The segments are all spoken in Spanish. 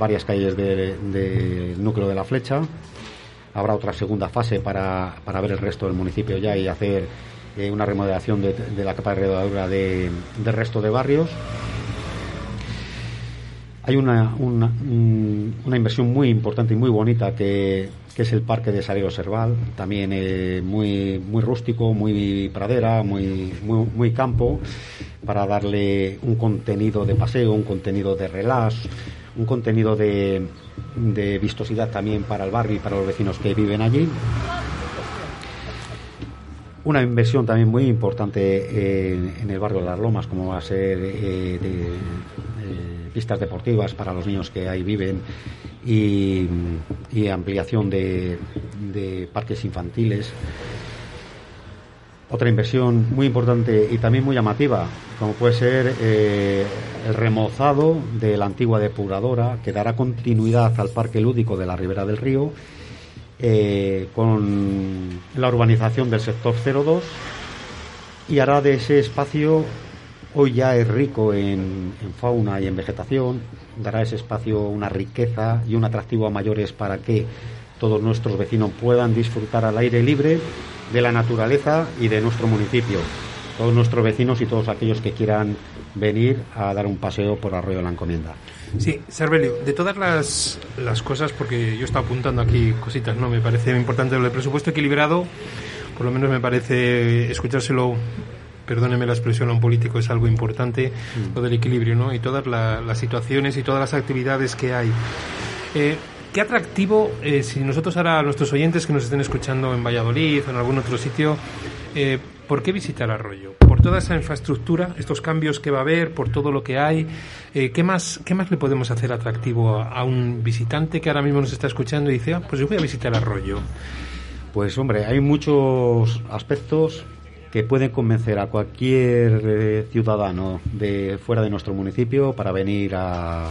varias calles del núcleo de la flecha. Habrá otra segunda fase para, para ver el resto del municipio ya y hacer eh, una remodelación de, la capa de redadura del resto de barrios. Hay una, una, una, inversión muy importante y muy bonita que, que es el Parque de Salero Serval, también eh, muy, muy rústico, muy pradera, muy, muy, muy, campo, para darle un contenido de paseo, un contenido de relax, un contenido de, de vistosidad también para el barrio y para los vecinos que viven allí. Una inversión también muy importante en, el barrio de Las Lomas, como va a ser eh, de, pistas deportivas para los niños que ahí viven y, ampliación de, parques infantiles. Otra inversión muy importante y también muy llamativa, como puede ser eh, el remozado de la antigua depuradora, que dará continuidad al parque lúdico de la Ribera del Río eh, con la urbanización del sector 02 y hará de ese espacio, hoy ya es rico en, fauna y en vegetación, dará ese espacio una riqueza y un atractivo a mayores para que todos nuestros vecinos puedan disfrutar al aire libre de la naturaleza y de nuestro municipio. Todos nuestros vecinos y todos aquellos que quieran venir a dar un paseo por Arroyo de la Encomienda. Sí, Servelio, de todas las, las cosas, porque yo estaba apuntando aquí cositas, ¿no? Me parece importante lo del presupuesto equilibrado, por lo menos me parece escuchárselo perdóneme la expresión a un político, es algo importante, mm. lo del equilibrio, ¿no? Y todas las situaciones y todas las actividades que hay. Eh, ¿Qué atractivo, eh, si nosotros ahora a nuestros oyentes que nos estén escuchando en Valladolid o en algún otro sitio, eh, ¿por qué visitar Arroyo? Por toda esa infraestructura, estos cambios que va a haber, por todo lo que hay, eh, ¿qué, más, ¿qué más le podemos hacer atractivo a, un visitante que ahora mismo nos está escuchando y dice, ah, pues yo voy a visitar Arroyo? Pues hombre, hay muchos aspectos que pueden convencer a cualquier ciudadano de fuera de nuestro municipio para venir a,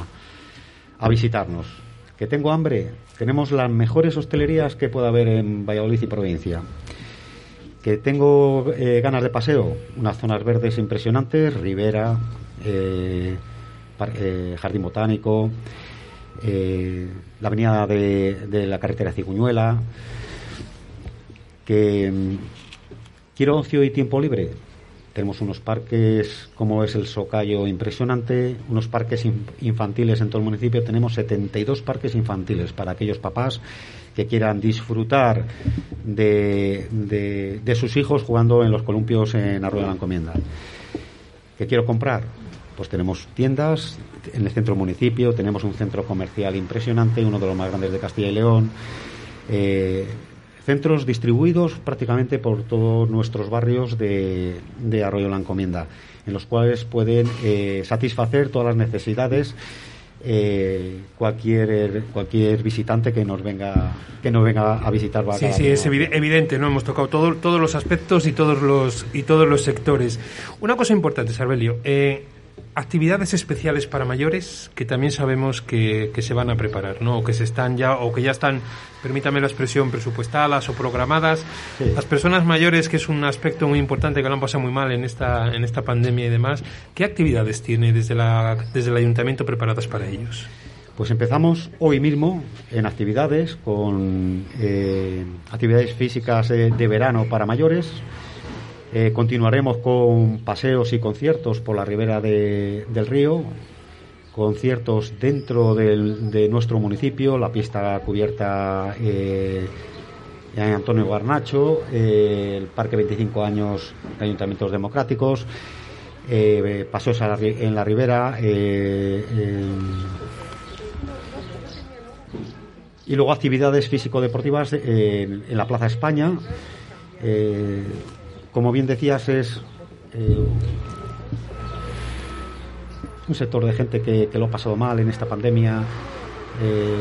a visitarnos que tengo hambre, tenemos las mejores hostelerías que pueda haber en Valladolid y provincia. Que tengo eh, ganas de paseo, unas zonas verdes impresionantes, Ribera, eh, eh, Jardín Botánico, la avenida de, la carretera Ciguñuela. Que mm, quiero ocio y tiempo libre, tenemos unos parques como es el Socayo impresionante, unos parques infantiles en todo el municipio. Tenemos 72 parques infantiles para aquellos papás que quieran disfrutar de, de, sus hijos jugando en los columpios en Arroyo de la Encomienda. ¿Qué quiero comprar? Pues tenemos tiendas en el centro municipio, tenemos un centro comercial impresionante, uno de los más grandes de Castilla y León. Eh, centros distribuidos prácticamente por todos nuestros barrios de, Arroyo la Encomienda, en los cuales pueden eh, satisfacer todas las necesidades eh, cualquier cualquier visitante que nos venga que nos venga a visitar. Sí sí es evidente no hemos tocado todos los aspectos y todos los y todos los sectores. Una cosa importante Sarbelio eh, actividades especiales para mayores que también sabemos que, se van a preparar, ¿no? O que se están ya, o que ya están, permítame la expresión, presupuestadas o programadas. Las personas mayores, que es un aspecto muy importante que lo han pasado muy mal en esta, en esta pandemia y demás, ¿qué actividades tiene desde, la, desde el ayuntamiento preparadas para ellos? Pues empezamos hoy mismo en actividades con eh, actividades físicas de verano para mayores, eh, continuaremos con paseos y conciertos por la ribera del río, conciertos dentro de nuestro municipio, la pista cubierta eh, Antonio Garnacho, eh, el Parque 25 años de Ayuntamientos Democráticos, paseos en la ribera. y luego actividades físico-deportivas en, la Plaza España como bien decías, es eh, un sector de gente que, lo ha pasado mal en esta pandemia, eh,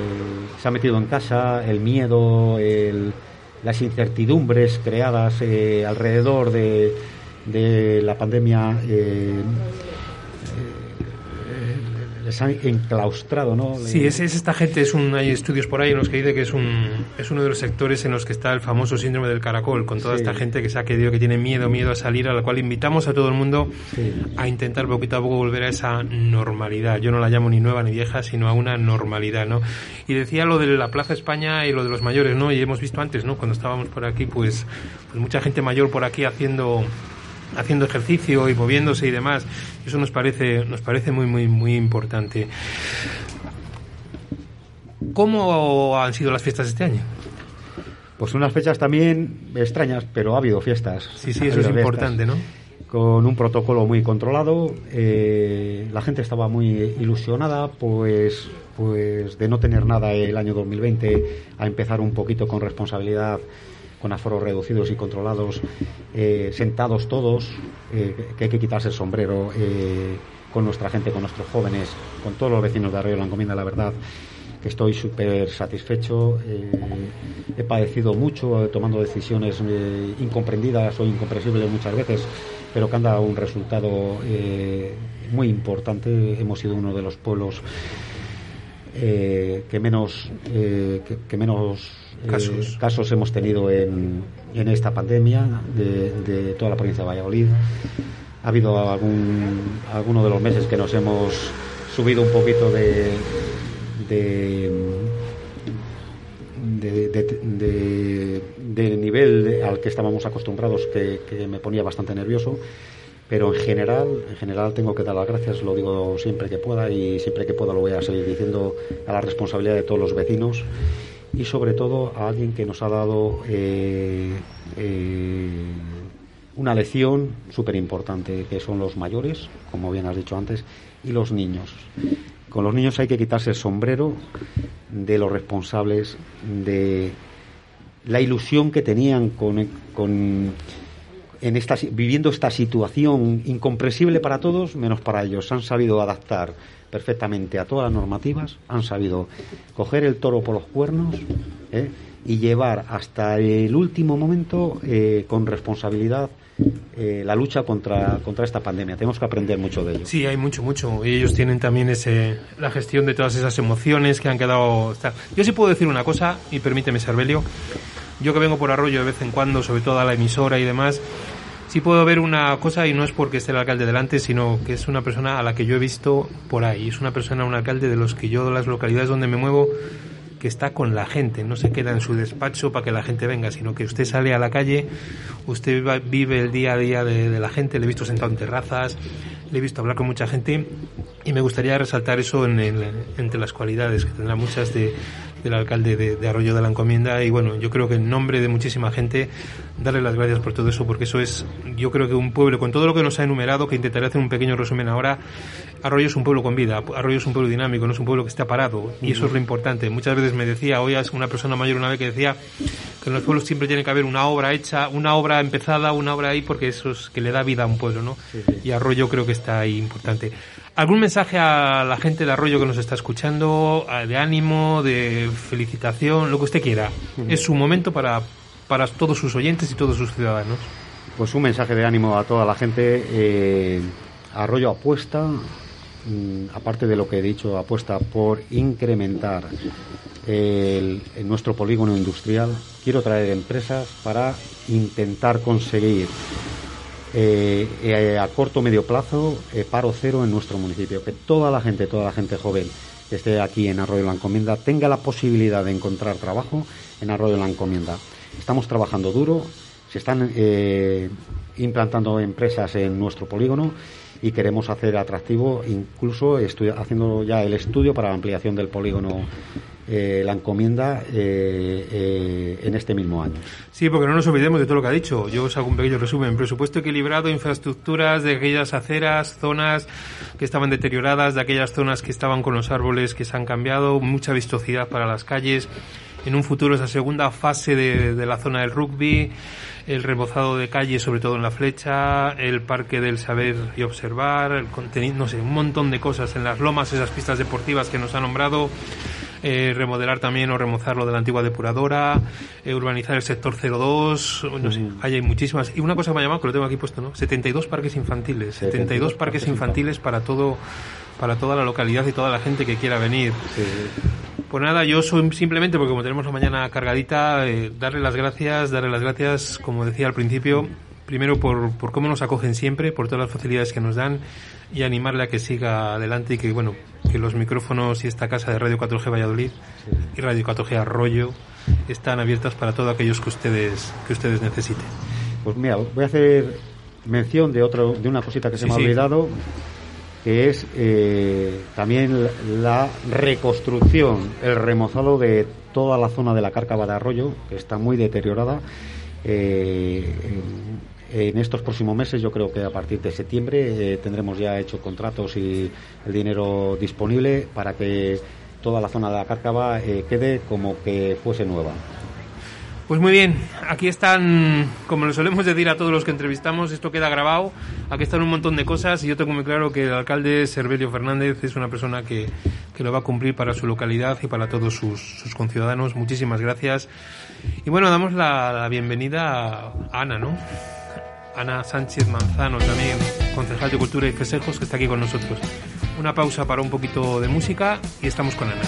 se ha metido en casa, el miedo, las incertidumbres creadas eh, alrededor de, la pandemia les han enclaustrado, ¿no? Sí, es, esta gente, es un, hay estudios por ahí en los que dice que es, un, es uno de los sectores en los que está el famoso síndrome del caracol, con toda esta gente que se ha querido, que tiene miedo, miedo a salir, a la cual invitamos a todo el mundo a intentar poquito a poco volver a esa normalidad. Yo no la llamo ni nueva ni vieja, sino a una normalidad, ¿no? Y decía lo de la Plaza España y lo de los mayores, ¿no? Y hemos visto antes, ¿no? Cuando estábamos por aquí, pues, pues mucha gente mayor por aquí haciendo haciendo ejercicio y moviéndose y demás. Eso nos parece, nos parece muy, muy, muy importante. ¿Cómo han sido las fiestas este año? Pues unas fechas también extrañas, pero ha habido fiestas. Sí, sí, eso es importante, ¿no? Con un protocolo muy controlado, eh, la gente estaba muy ilusionada, pues, pues de no tener nada el año 2020 a empezar un poquito con responsabilidad con aforos reducidos y controlados, eh, sentados todos, eh, que hay que quitarse el sombrero eh, con nuestra gente, con nuestros jóvenes, con todos los vecinos de Arroyo la Encomienda, la verdad que estoy súper satisfecho. he padecido mucho tomando decisiones incomprendidas o incomprensibles muchas veces, pero que han dado un resultado muy importante. Hemos sido uno de los pueblos que menos que menos casos, eh, casos hemos tenido en, en esta pandemia de, toda la provincia de Valladolid. Ha habido algún, alguno de los meses que nos hemos subido un poquito de, de, de, nivel al que estábamos acostumbrados que, que, me ponía bastante nervioso. Pero en general en general tengo que dar las gracias lo digo siempre que pueda y siempre que pueda lo voy a seguir diciendo a la responsabilidad de todos los vecinos y sobre todo a alguien que nos ha dado eh, eh, una lección súper importante, que son los mayores, como bien has dicho antes, y los niños. Con los niños hay que quitarse el sombrero de los responsables, de la ilusión que tenían con, con en esta, viviendo esta situación incomprensible para todos, menos para ellos. Han sabido adaptar perfectamente a todas las normativas, han sabido coger el toro por los cuernos ¿eh? y llevar hasta el último momento eh, con responsabilidad eh, la lucha contra, contra esta pandemia. Tenemos que aprender mucho de ellos. Sí, hay mucho, mucho. Y ellos tienen también ese, la gestión de todas esas emociones que han quedado... Yo sí puedo decir una cosa, y permíteme, Sarbelio. Yo que vengo por Arroyo de vez en cuando, sobre todo a la emisora y demás, sí puedo ver una cosa y no es porque esté el alcalde delante, sino que es una persona a la que yo he visto por ahí. Es una persona, un alcalde de los que yo, de las localidades donde me muevo, que está con la gente, no se queda en su despacho para que la gente venga, sino que usted sale a la calle, usted vive el día a día de, la gente, le he visto sentado en terrazas, le he visto hablar con mucha gente. Y me gustaría resaltar eso en entre las cualidades, que tendrá muchas de, del alcalde de, Arroyo de la Encomienda y bueno, yo creo que en nombre de muchísima gente darle las gracias por todo eso porque eso es, yo creo que un pueblo con todo lo que nos ha enumerado, que intentaré hacer un pequeño resumen ahora, Arroyo es un pueblo con vida, Arroyo es un pueblo dinámico, no es un pueblo que está parado y eso es lo importante. Muchas veces me decía, hoy una persona mayor una vez que decía que en los pueblos siempre tiene que haber una obra hecha, una obra empezada, una obra ahí porque eso es que le da vida a un pueblo, ¿no? Y Arroyo creo que está ahí importante. ¿Algún mensaje a la gente de Arroyo que nos está escuchando, de ánimo, de felicitación, lo que usted quiera? Es su momento para, para todos sus oyentes y todos sus ciudadanos. Pues un mensaje de ánimo a toda la gente. Eh, Arroyo apuesta, mm, aparte de lo que he dicho, apuesta por incrementar el, nuestro polígono industrial. Quiero traer empresas para intentar conseguir eh, eh, a corto medio plazo eh, paro cero en nuestro municipio. Que toda la gente, toda la gente joven que esté aquí en Arroyo de la Encomienda tenga la posibilidad de encontrar trabajo en Arroyo de la Encomienda. Estamos trabajando duro, se están implantando empresas en nuestro polígono y queremos hacer atractivo, incluso haciendo ya el estudio para la ampliación del polígono eh, la encomienda eh, eh, en este mismo año. Sí, porque no nos olvidemos de todo lo que ha dicho. Yo os hago un pequeño resumen. Presupuesto equilibrado, infraestructuras de aquellas aceras, zonas que estaban deterioradas, de aquellas zonas que estaban con los árboles que se han cambiado, mucha vistosidad para las calles. En un futuro esa segunda fase de, de la zona del rugby, el rebozado de calles, sobre todo en la flecha, el parque del saber y observar, el contenido, no sé, un montón de cosas en las lomas, esas pistas deportivas que nos ha nombrado eh, remodelar también o remozarlo de la antigua depuradora, eh, urbanizar el sector 02, no sé, hay muchísimas. Y una cosa me ha llamado, que lo tengo aquí puesto, ¿no? 72 parques infantiles, 72, parques infantiles para todo para toda la localidad y toda la gente que quiera venir. Pues nada, yo soy simplemente, porque como tenemos la mañana cargadita, eh, darle las gracias, darle las gracias, como decía al principio, primero por, por cómo nos acogen siempre, por todas las facilidades que nos dan y animarle a que siga adelante y que, bueno, que los micrófonos y esta casa de Radio 4G Valladolid y Radio 4G Arroyo están abiertas para todos aquellos que ustedes, que ustedes necesiten. Pues mira, voy a hacer mención de otro, de una cosita que se me ha olvidado, que es eh, también la reconstrucción, el remozado de toda la zona de la cárcava de Arroyo, que está muy deteriorada. Eh, en estos próximos meses, yo creo que a partir de septiembre, eh, tendremos ya hecho contratos y el dinero disponible para que toda la zona de la cárcava quede como que fuese nueva. Pues muy bien, aquí están, como le solemos decir a todos los que entrevistamos, esto queda grabado, aquí están un montón de cosas y yo tengo muy claro que el alcalde Servelio Fernández es una persona que, que lo va a cumplir para su localidad y para todos sus, sus conciudadanos. Muchísimas gracias. Y bueno, damos la, la bienvenida a Ana, ¿no? Ana Sánchez Manzano, también concejal de Cultura y Fesejos, que está aquí con nosotros. Una pausa para un poquito de música y estamos con Ana.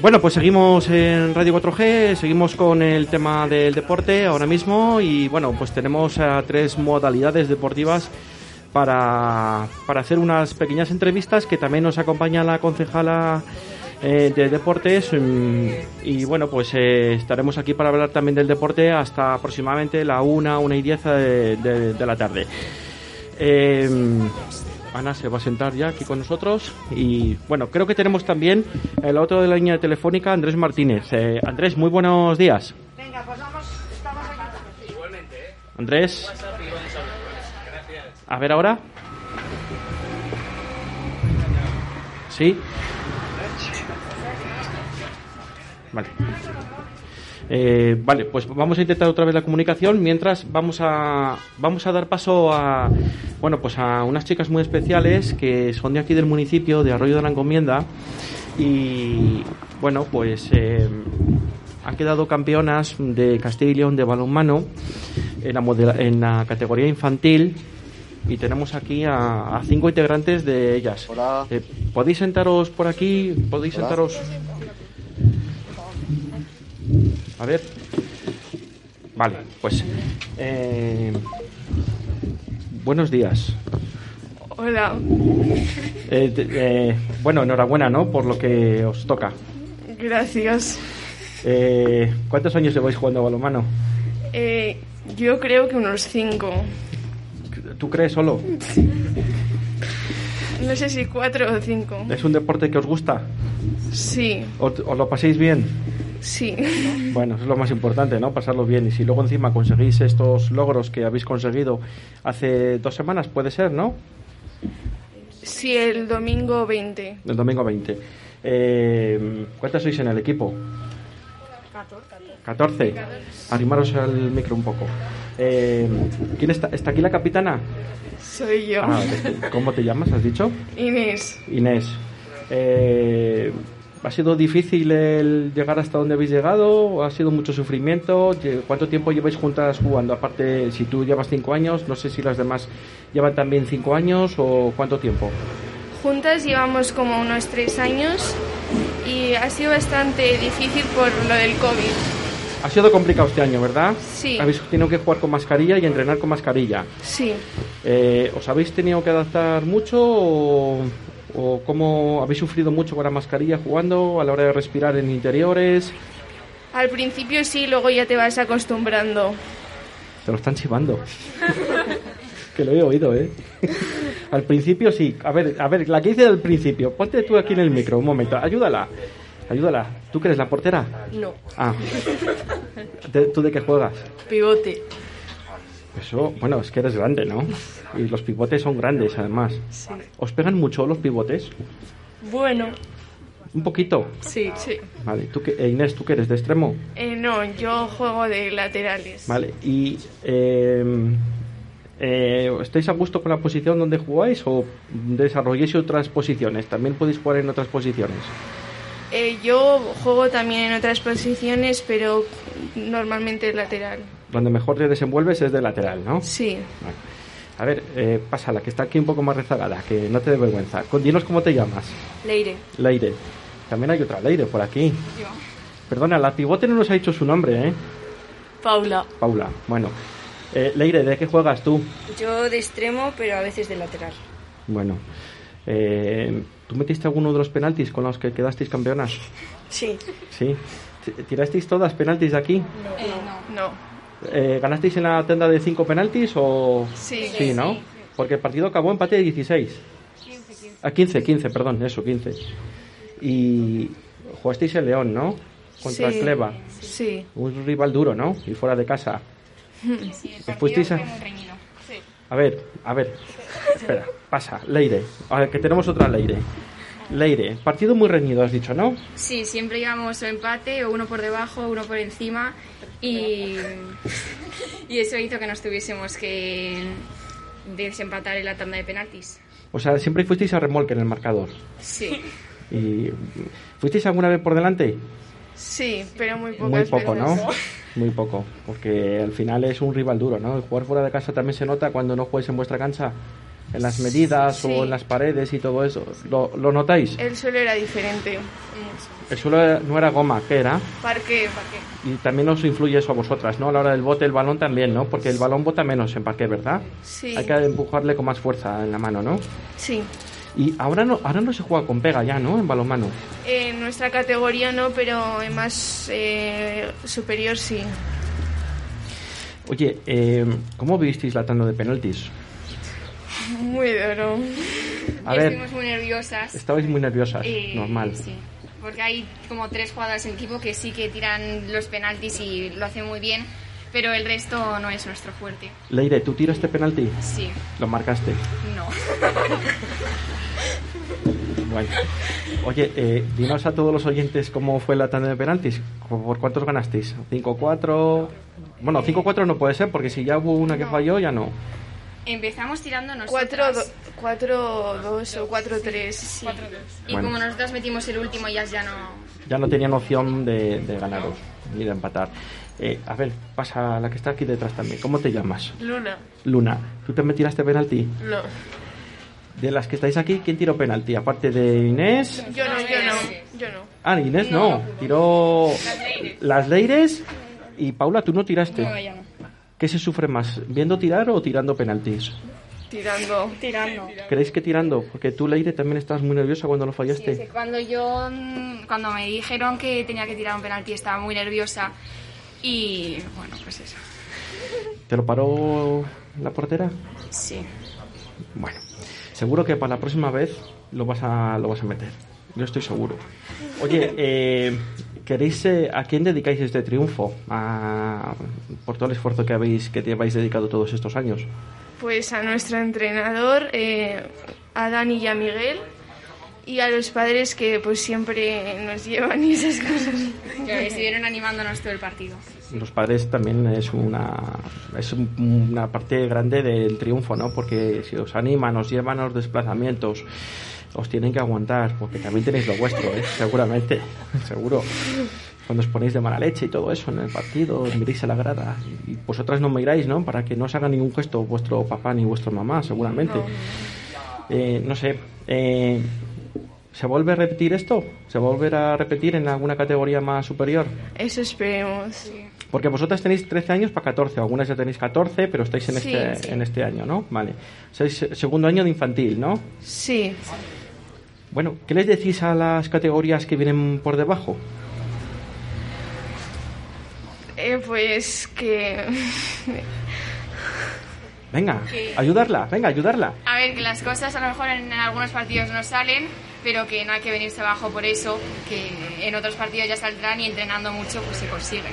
Bueno, pues seguimos en Radio 4G, seguimos con el tema del deporte ahora mismo y bueno, pues tenemos eh, tres modalidades deportivas para, para hacer unas pequeñas entrevistas que también nos acompaña la concejala eh, de deportes mm, y bueno, pues eh, estaremos aquí para hablar también del deporte hasta aproximadamente la una, una y diez de, de- la tarde. Ana se va a sentar ya aquí con nosotros y bueno, creo que tenemos también el otro de la línea telefónica, Andrés Martínez. Eh, Andrés, muy buenos días. Venga, pues vamos, estamos aquí. Andrés. A ver ahora. Sí. Vale. Eh, vale, pues vamos a intentar otra vez la comunicación mientras vamos a vamos a dar paso a bueno pues a unas chicas muy especiales que son de aquí del municipio de Arroyo de la Encomienda y bueno pues eh, han quedado campeonas de Castilla y León de balonmano en la, modela- en la categoría infantil y tenemos aquí a, a cinco integrantes de ellas. Hola. Eh, ¿Podéis sentaros por aquí? ¿Podéis Hola. sentaros? A ver. Vale, pues. eh, buenos días. Hola, Eh, eh, bueno, enhorabuena, ¿no? Por lo que os toca. gracias. Eh, ¿Cuántos años lleváis jugando a balonmano? Eh, yo creo que unos cinco. ¿Tú crees solo? No sé si cuatro o cinco. ¿Es un deporte que os gusta? Sí, ¿Os, os lo paséis bien? Sí. Bueno, eso es lo más importante, ¿no? Pasarlo bien. Y si luego encima conseguís estos logros que habéis conseguido hace dos semanas, puede ser, ¿no? Sí, el domingo 20. El domingo 20. Eh, ¿Cuántas sois en el equipo? 14. Arrimaros al micro un poco. Eh, ¿Quién está? ¿Está aquí la capitana? Soy yo. Ah, ¿Cómo te llamas? ¿Has dicho? Inés. Inés. Eh, ¿Ha sido difícil el llegar hasta donde habéis llegado? ¿O ¿Ha sido mucho sufrimiento? ¿Cuánto tiempo lleváis juntas jugando? Aparte, si tú llevas cinco años, no sé si las demás llevan también cinco años o cuánto tiempo. juntas llevamos como unos tres años y ha sido bastante difícil por lo del COVID. Ha sido complicado este año, ¿verdad? Sí. Habéis tenido que jugar con mascarilla y entrenar con mascarilla. Sí. Eh, ¿Os habéis tenido que adaptar mucho o, o cómo habéis sufrido mucho con la mascarilla jugando a la hora de respirar en interiores? Al principio sí, luego ya te vas acostumbrando. Te lo están chivando. que lo he oído, ¿eh? al principio sí. A ver, a ver, la que hice al principio. Ponte tú aquí en el micro, un momento. Ayúdala. Ayúdala. ¿Tú que eres la portera? No, Ah. ¿De- ¿Tú de qué juegas? pivote. Eso, bueno, es que eres grande, ¿no? Y los pivotes son grandes, además. Sí. ¿Os pegan mucho los pivotes? Bueno, Un poquito. sí. Sí. Vale. ¿Tú qué, eh, Inés, ¿tú qué eres? ¿De extremo? Eh, no, yo juego de laterales. Vale. ¿Y eh, eh, estáis a gusto con la posición donde jugáis o desarrolláis otras posiciones? También podéis jugar en otras posiciones. Eh, yo juego también en otras posiciones, pero normalmente lateral. Donde mejor te desenvuelves es de lateral, ¿no? Sí. Vale. A ver, eh, pasa la que está aquí un poco más rezagada, que no te dé vergüenza. Con- Dinos cómo te llamas. Leire. Leire. También hay otra Leire por aquí. Perdona, la pivote no nos ha dicho su nombre, ¿eh? Paula. Paula. Bueno. Eh, Leire, ¿de qué juegas tú? Yo de extremo, pero a veces de lateral. Bueno. Eh, ¿Tú metiste alguno de los penaltis con los que quedasteis campeonas? Sí. Sí. ¿Tirasteis todas penaltis de aquí? No. Eh, ¿Ganasteis en la tenda de 5 penaltis o...? Sí. Sí, ¿no? Porque el partido acabó empate de 16. A 15, 15, perdón, eso, 15. Y jugasteis en León, ¿no? Contra Sí. Cleva. Sí. Un rival duro, ¿no? Y fuera de casa. ¿Os fuisteis a... A ver, a ver. Espera, pasa. Leire. A ver, que tenemos otra Leire. Leire, partido muy reñido, has dicho, ¿no? Sí, siempre íbamos o empate o uno por debajo, uno por encima y, y eso hizo que nos tuviésemos que desempatar en la tanda de penaltis. O sea, siempre fuisteis a remolque en el marcador. Sí. ¿Y fuisteis alguna vez por delante? Sí, pero muy pocas Muy poco, veces. ¿no? Muy poco, porque al final es un rival duro, ¿no? El jugar fuera de casa también se nota cuando no juegues en vuestra cancha, en las medidas Sí. o en las paredes y todo eso. ¿Lo, lo notáis? El suelo era diferente. El suelo no era goma, ¿qué era? Parque, parque. Y también os influye eso a vosotras, ¿no? A la hora del bote, el balón también, ¿no? Porque el balón bota menos en parque, ¿verdad? Sí. Hay que empujarle con más fuerza en la mano, ¿no? Sí. Y ahora no, ahora no se juega con pega ya, ¿no? En balonmano. En nuestra categoría no, pero en más eh, superior sí. Oye, eh, ¿cómo visteis la tanda de penaltis? Muy duro. A ver, estuvimos muy nerviosas. estabais muy nerviosas, Eh, normal. Sí, porque hay como tres jugadoras en equipo que sí que tiran los penaltis y lo hacen muy bien, pero el resto no es nuestro fuerte. Leire, ¿tú tiraste penalti? Sí, Lo marcaste. no. Bueno. Oye, eh, dinos a todos los oyentes cómo fue la tanda de penaltis. ¿Por cuántos ganasteis? ¿5-4? Bueno, 5-4 no puede ser, porque si ya hubo una que No. falló, ya no. Empezamos tirando Cuatro, nosotras. do- cuatro, dos o cuatro, tres. Sí. Y Bueno. como nosotras metimos el último, ellas ya no. Ya no tenían opción de, de ganaros ni de empatar. Eh, a ver, pasa la que está aquí detrás también. ¿Cómo te llamas? Luna. Luna. ¿Tú te tiraste penalti? No. De las que estáis aquí, ¿quién tiró penalti? Aparte de Inés. Yo no, yo no. Yo no. Ah, Inés no. Tiró las Leires y Paula, tú no tiraste. No, ya no. ¿Qué se sufre más? ¿Viendo tirar o tirando penaltis? Tirando. Tirando. ¿Creéis que tirando? Porque tú, Leire, también estabas muy nerviosa cuando lo Sí, fallaste. es que cuando yo, mm, cuando me dijeron que tenía que tirar un penalti, estaba muy nerviosa y bueno, pues eso. ¿Te lo paró la portera? Sí. Bueno, seguro que para la próxima vez lo vas a, lo vas a meter. Yo estoy seguro. Oye, eh, ¿queréis eh, a quién dedicáis este triunfo? A- por todo el esfuerzo que habéis que te habéis dedicado todos estos años. Pues a nuestro entrenador, eh, a Dani y a Miguel. Y a los padres que pues siempre nos llevan y esas cosas. Que estuvieron animándonos todo el partido. Los padres también es una es un- una parte grande del triunfo, ¿no? Porque si os animan, os llevan a los desplazamientos, os tienen que aguantar, porque también tenéis lo vuestro, ¿eh? Seguramente, seguro. Cuando os ponéis de mala leche y todo eso en el partido, os miréis a la grada y vosotras no miráis, ¿no? Para que no os haga ningún gesto vuestro papá ni vuestra mamá, seguramente. Eh, no sé, eh, ¿se vuelve a repetir esto? ¿Se volverá a repetir en alguna categoría más superior? Eso esperemos. Porque vosotras tenéis 13 años para 14, algunas ya tenéis 14, pero estáis en, Sí, este, sí. en este año, ¿no? Vale. Sois segundo año de infantil, ¿no? Sí. Bueno, ¿qué les decís a las categorías que vienen por debajo? Eh, pues que... Venga, Que- ayudarla, venga, ayudarla. A ver, que las cosas a lo mejor en, en algunos partidos no salen, pero que no hay que venirse abajo por eso, que en otros partidos ya saldrán y entrenando mucho pues se consigue.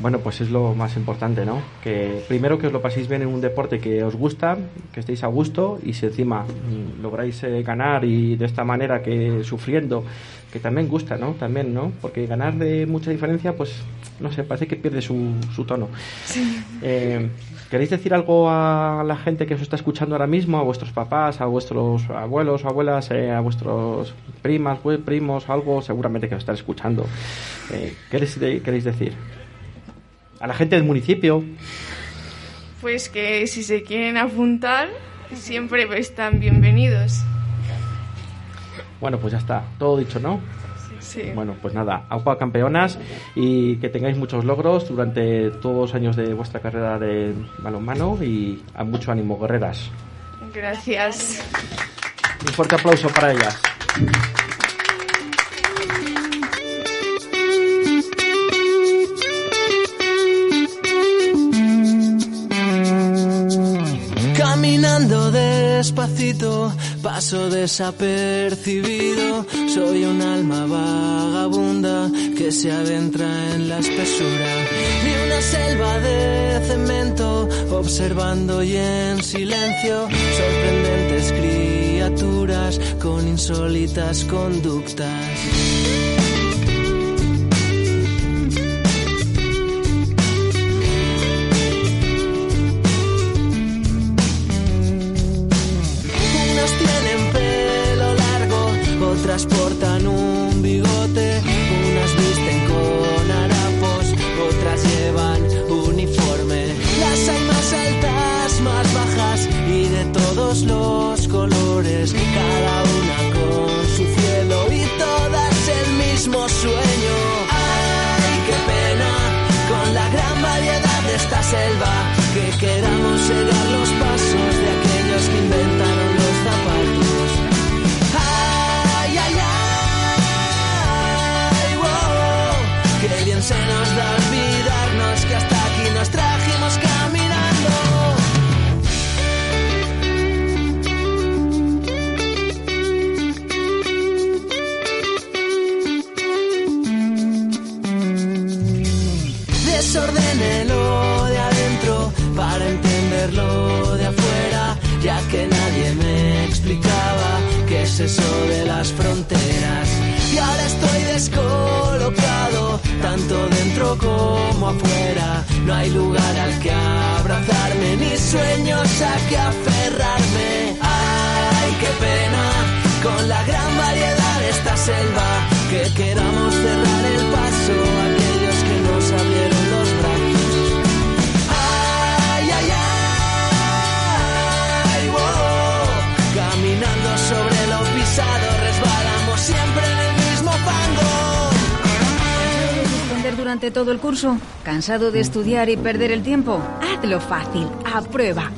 Bueno, pues es lo más importante, ¿no? Que primero que os lo paséis bien en un deporte que os gusta, que estéis a gusto y si encima mm, lográis eh, ganar y de esta manera que sufriendo, que también gusta, ¿no? También, ¿no? Porque ganar de mucha diferencia, pues no sé, parece que pierde su, su tono. Eh, ¿Queréis decir algo a la gente que os está escuchando ahora mismo, a vuestros papás, a vuestros abuelos o abuelas, eh, a vuestros primas, primos, algo seguramente que os están escuchando? Eh, ¿Qué les de- queréis decir? A la gente del municipio. Pues que si se quieren apuntar, siempre están bienvenidos. Bueno, pues ya está, todo dicho, ¿no? Sí. Bueno, pues nada, agua campeonas y que tengáis muchos logros durante todos los años de vuestra carrera de balonmano y a mucho ánimo, guerreras. Gracias. Un fuerte aplauso para ellas. Despacito, paso desapercibido. Soy un alma vagabunda que se adentra en la espesura. Ni una selva de cemento, observando y en silencio. Sorprendentes criaturas con insólitas conductas. Desordénelo de adentro para entenderlo de afuera, ya que nadie me explicaba qué es eso de las fronteras. Y ahora estoy descolocado, tanto dentro como afuera. No hay lugar al que abrazarme, ni sueños a que aferrarme. ¡Ay, qué pena! Con la gran variedad de esta selva, que queramos cerrar el paso a que durante todo el curso? ¿Cansado de estudiar y perder el tiempo? Hazlo fácil. Aprueba.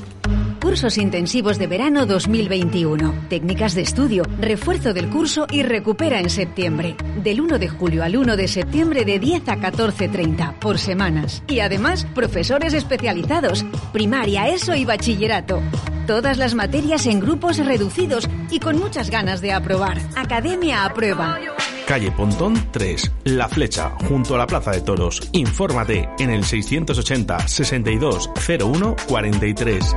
Cursos intensivos de verano 2021. Técnicas de estudio, refuerzo del curso y recupera en septiembre. Del 1 de julio al 1 de septiembre de 10 a 14.30 por semanas. Y además, profesores especializados. Primaria, ESO y bachillerato. Todas las materias en grupos reducidos y con muchas ganas de aprobar. Academia aprueba. Calle Pontón 3, La Flecha, junto a la Plaza de Toros. Infórmate en el 680 62 01 43.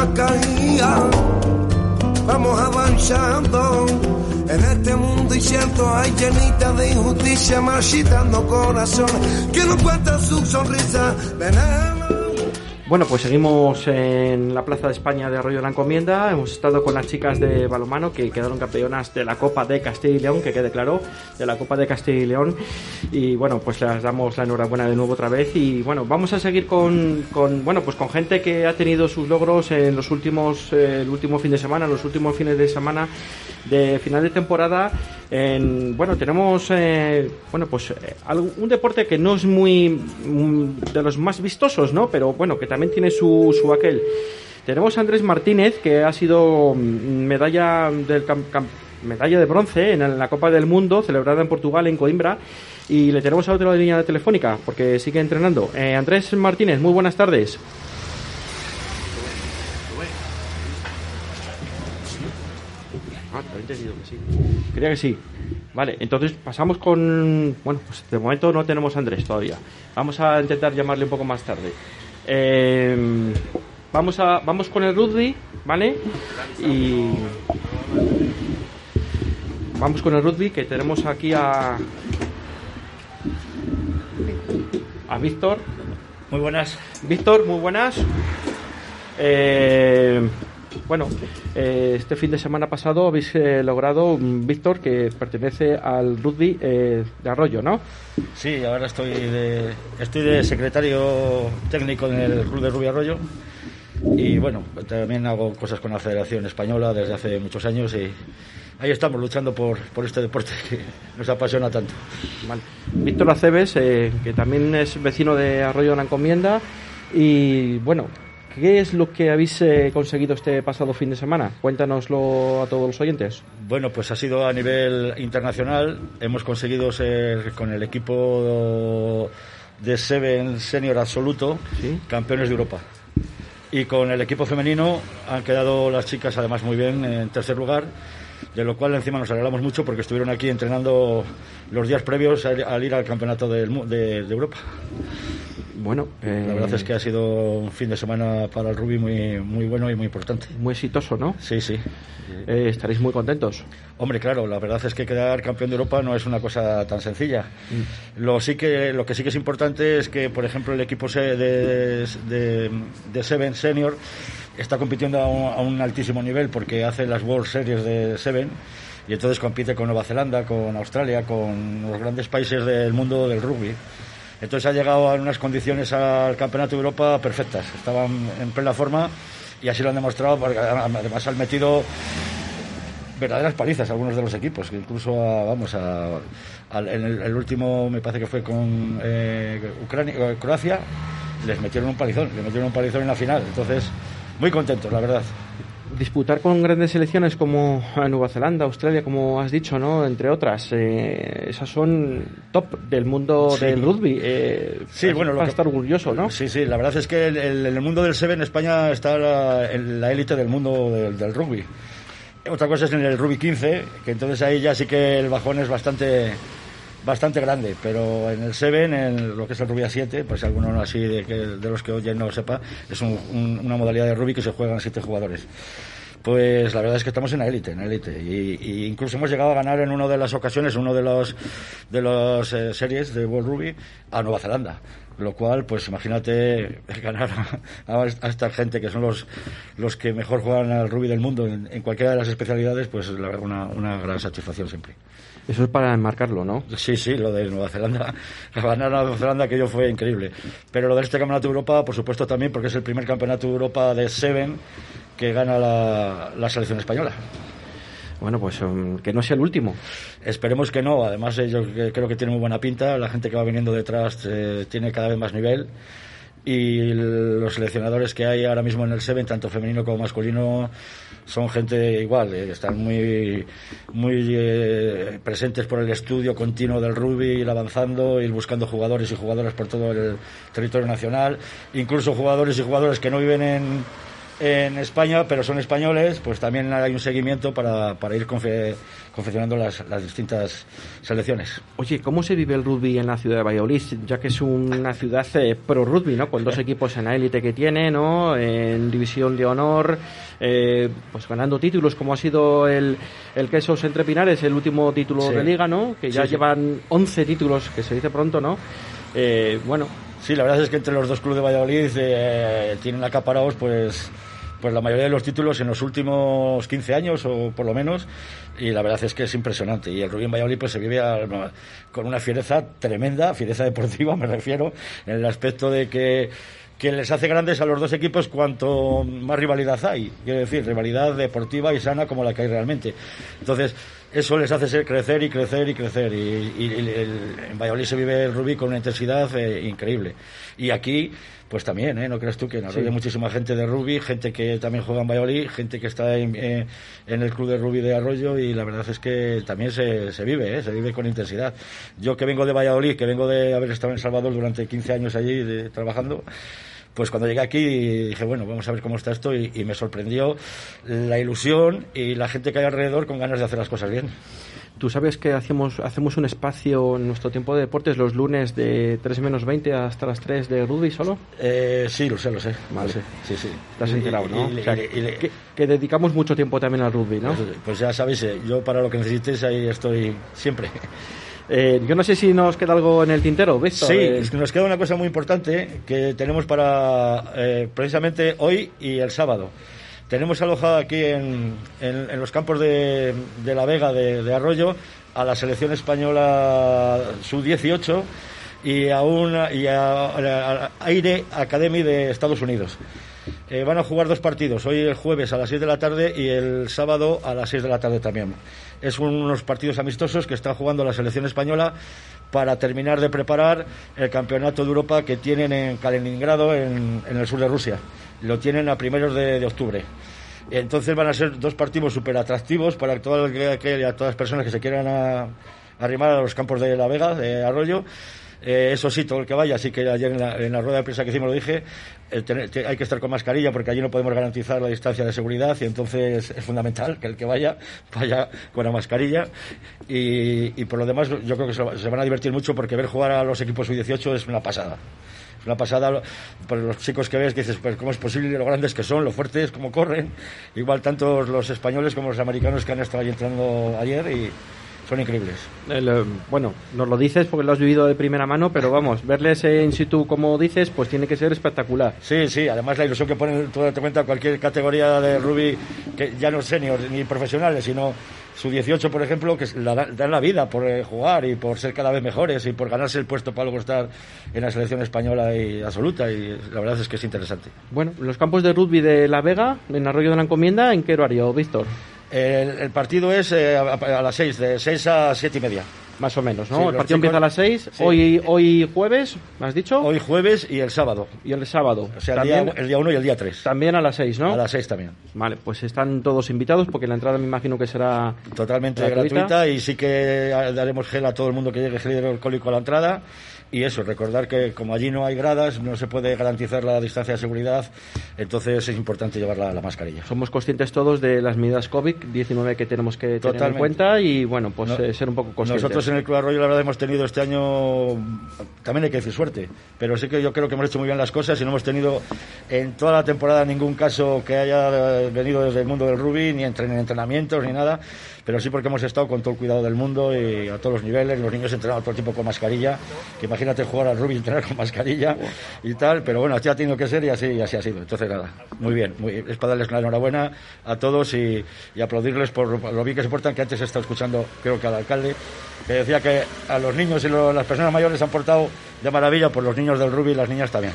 Tras caía. Vamos avanzando en este mundo y siento hay llenita de injusticia marchitando corazones que no cuentan su sonrisa. Veneno. Bueno, pues seguimos en la Plaza de España de Arroyo de la Encomienda. Hemos estado con las chicas de balomano que quedaron campeonas de la Copa de Castilla y León, que quede claro, de la Copa de Castilla y León. Y bueno, pues les damos la enhorabuena de nuevo otra vez. Y bueno, vamos a seguir con, bueno, pues con gente que ha tenido sus logros en los últimos, eh, el último fin de semana, los últimos fines de semana de final de temporada. En, bueno, tenemos eh, bueno, pues eh, un deporte que no es muy mm, de los más vistosos, ¿no? Pero bueno, que también tiene su, su aquel. Tenemos a Andrés Martínez, que ha sido mm, medalla del medalla de bronce en la Copa del Mundo, celebrada en Portugal, en Coimbra. Y le tenemos a otra línea telefónica, porque sigue entrenando. Eh, Andrés Martínez, muy buenas tardes. Ah, te he entendido que sí. Creía que sí. Vale, entonces pasamos con... Bueno, pues de momento no tenemos a Andrés todavía. Vamos a intentar llamarle un poco más tarde. Eh, vamos, a, vamos con el rugby, ¿vale? Y... Vamos con el rugby, que tenemos aquí a... A Víctor. Muy buenas. Víctor, muy buenas. Eh, bueno, eh, este fin de semana pasado habéis eh, logrado, mm, Víctor, que pertenece al rugby eh, de Arroyo, ¿no? Sí, ahora estoy de, estoy de secretario técnico en el Club de Rubio Arroyo y bueno, también hago cosas con la Federación Española desde hace muchos años y ahí estamos luchando por, por este deporte que nos apasiona tanto. Vale. Víctor Aceves, eh, que también es vecino de Arroyo de la Encomienda. Y bueno, ¿qué es lo que habéis eh, conseguido este pasado fin de semana? Cuéntanoslo a todos los oyentes. Bueno, pues ha sido a nivel internacional. Hemos conseguido ser con el equipo de Seven Senior Absoluto campeones de Europa. Y con el equipo femenino han quedado las chicas además muy bien en tercer lugar, de lo cual encima nos alegramos mucho porque estuvieron aquí entrenando los días previos al, al ir al campeonato mu- de, de Europa. Bueno, eh, La verdad es que ha sido un fin de semana para el rugby muy, muy bueno y muy importante. Muy exitoso, ¿no? Sí, sí. Eh, estaréis muy contentos. Hombre, claro, la verdad es que quedar campeón de Europa no es una cosa tan sencilla. Lo, sí que, lo que sí que es importante es que, por ejemplo, el equipo de, de, de Seven Senior está compitiendo a un, a un altísimo nivel porque hace las World Series de Seven y entonces compite con Nueva Zelanda, con Australia, con los grandes países del mundo del rugby. Entonces ha llegado a unas condiciones al Campeonato de Europa perfectas. Estaban en plena forma y así lo han demostrado porque además han metido verdaderas palizas a algunos de los equipos, incluso a- vamos a, al- en el, el último me parece que fue con eh, Ucrania, eh, Croacia, les metieron un palizón, les metieron un palizón en la final, entonces muy contentos, la verdad. Disputar con grandes selecciones como eh, Nueva Zelanda, Australia, como has dicho, ¿no? Entre otras, eh, esas son top del mundo Sí. del rugby. Eh, Sí, bueno, lo para que- estar orgulloso, ¿no? Sí, sí, la verdad es que el- el- en el mundo del Seven España está la- en la élite del mundo del, del rugby. Otra cosa es en el rugby 15, que entonces ahí ya sí que el bajón es bastante bastante grande, pero en el Seven, en lo que es el rugby a 7, pues si alguno así de, que, de los que oyen no lo sepa, es un- un- una modalidad de rugby que se juegan 7 jugadores. Pues la verdad es que estamos en la élite, en la élite. Y, y incluso hemos llegado a ganar en una de las ocasiones, uno de los de las eh, series de World Rugby a Nueva Zelanda. Lo cual, pues imagínate ganar a, a esta gente que son los, los que mejor juegan al rugby del mundo en, en cualquiera de las especialidades, pues la verdad una, una gran satisfacción siempre. Eso es para enmarcarlo, ¿no? Sí, sí, lo de Nueva Zelanda, ganar a Nueva Zelanda aquello fue increíble. Pero lo de este Campeonato de Europa, por supuesto también, porque es el primer Campeonato de Europa de Seven que gana la, la selección española. Bueno, pues um, que no sea el último. Esperemos que no. Además, eh, yo que- creo que tiene muy buena pinta. La gente que va viniendo detrás eh, tiene cada vez más nivel. Y los seleccionadores que hay ahora mismo en el Seven, tanto femenino como masculino, son gente igual. eh, están muy, muy eh, presentes por el estudio continuo del rugby, ir avanzando, ir buscando jugadores y jugadoras por todo el territorio nacional. Incluso jugadores y jugadoras que no viven en en España, pero son españoles, pues también hay un seguimiento para, para ir confeccionando las, las distintas selecciones. Oye, ¿cómo se vive el rugby en la ciudad de Valladolid? Ya que es una ciudad eh, pro rugby, ¿no? Con dos equipos en la élite que tiene, ¿no? En división de honor, eh, pues ganando títulos, como ha sido el, el Quesos Entre Pinares, el último título Sí. de liga, ¿no? Que ya Sí, sí. llevan 11 títulos, que se dice pronto, ¿no? Eh, bueno, Sí, la verdad es que entre los dos clubes de Valladolid eh, tienen acaparados pues pues la mayoría de los títulos en los últimos 15 años o por lo menos y la verdad es que es impresionante y el rugby en Valladolid pues se vive con una fiereza tremenda, fiereza deportiva me refiero, en el aspecto de que que les hace grandes a los dos equipos cuanto más rivalidad hay, quiero decir, rivalidad deportiva y sana como la que hay realmente. Entonces, eso les hace ser- crecer y crecer y crecer. Y, y- y el- en Valladolid se vive el rugby con una intensidad eh, increíble. Y aquí, pues también, ¿eh? No creas tú que en Arroyo Sí. hay muchísima gente de rugby, gente que también juega en Valladolid, gente que está en, eh, en el club de rugby de Arroyo y la verdad es que también se, se vive, ¿eh? Se vive con intensidad. Yo que vengo de Valladolid, que vengo de haber estado en Salvador durante 15 años allí de- trabajando, pues cuando llegué aquí dije, bueno, vamos a ver cómo está esto y, y me sorprendió la ilusión y la gente que hay alrededor con ganas de hacer las cosas bien. Tú sabes que hacemos, hacemos un espacio en nuestro tiempo de deportes los lunes de 3 menos 20 hasta las 3 de rugby solo. Eh, sí, lo sé, lo sé. Vale. Lo sé, sí, sí. Te has enterado, y- ¿no? y- O sea, y- y- que, que dedicamos mucho tiempo también al rugby, ¿no? Pues, pues ya sabéis, eh, yo para lo que necesitéis ahí estoy siempre. Eh, yo no sé si nos queda algo en el tintero, Víctor. Sí, Eh, es que nos queda una cosa muy importante que tenemos para eh, precisamente hoy y el sábado. Tenemos alojado aquí en, en- los campos de, La Vega de, Arroyo a la selección española sub-18 y a una y a, a- a Aire Academy de Estados Unidos. Eh, van a jugar dos partidos, hoy el jueves a las 6 de la tarde y el sábado a las 6 de la tarde también. Es unos partidos amistosos que está jugando la selección española para terminar de preparar el campeonato de Europa que tienen en Kaliningrado, en, el sur de Rusia. Lo tienen a primeros de, octubre. Entonces van a ser dos partidos súper atractivos para todo el que- que- a todas las personas que se quieran arrimar a los campos de La Vega, de Arroyo. Eh, eso sí, todo el que vaya, así que ayer en la, rueda de prensa que hicimos lo dije, eh, hay que estar con mascarilla porque allí no podemos garantizar la distancia de seguridad y entonces es fundamental que el que vaya vaya con la mascarilla y, por lo demás yo creo que se, van a divertir mucho porque ver jugar a los equipos sub-18 es una pasada. Es una pasada por los chicos que ves dices, pues cómo es posible lo grandes que son, lo fuertes, cómo corren. Igual tanto los españoles como los americanos que han estado ahí entrando ayer son increíbles. el, eh, bueno, nos lo dices porque lo has vivido de primera mano, pero vamos, verles in situ como dices, pues tiene que ser espectacular. Sí, sí, además la ilusión que ponen, tú date cuenta, cualquier categoría de rugby, que ya no senior ni profesionales, sino su 18, por ejemplo, que la, da- dan la vida por eh, jugar y por ser cada vez mejores y por ganarse el puesto para luego estar en la selección española y absoluta, y la verdad es que es interesante. Bueno, los campos de rugby de La Vega, en Arroyo de la Encomienda, ¿en qué horario, Víctor? El, partido es eh, a, las 6, de 6 a 7 y media. Más o menos, ¿no? Sí, el partido chicos- empieza a las 6, Sí. hoy, hoy jueves, ¿me has dicho? Hoy jueves y el sábado. Y el sábado. O sea, el también, día, el día 1 y el día 3. también a las 6, ¿no? A las 6 también. Vale, pues están todos invitados porque la entrada me imagino que será Totalmente gratuita. gratuita. y sí que daremos gel a todo el mundo que llegue gel hidroalcohólico a la entrada. Y eso, recordar que como allí no hay gradas, no se puede garantizar la distancia de seguridad, entonces es importante llevar la, la mascarilla. Somos conscientes todos de las medidas COVID-19 que tenemos que tener en cuenta y, bueno, pues No- eh, ser un poco conscientes. Nosotros en el Club Arroyo, la verdad, hemos tenido este año, también hay que decir suerte, pero sí que yo creo que hemos hecho muy bien las cosas y no hemos tenido en toda la temporada ningún caso que haya venido desde el mundo del rugby, ni ni entrenamientos, ni nada, pero sí porque hemos estado con todo el cuidado del mundo y a todos los niveles, los niños entrenaban todo el tiempo con mascarilla, que imagínate jugar al rugby y entrenar con mascarilla y tal, pero bueno, así ha tenido que ser y así, y así ha sido. Entonces, nada, muy bien, muy- es para darles la enhorabuena a todos y, y aplaudirles por lo bien que se portan, que antes he estado escuchando, creo que al alcalde, que decía que a los niños y lo- las personas mayores se han portado de maravilla, por los niños del rugby y las niñas también.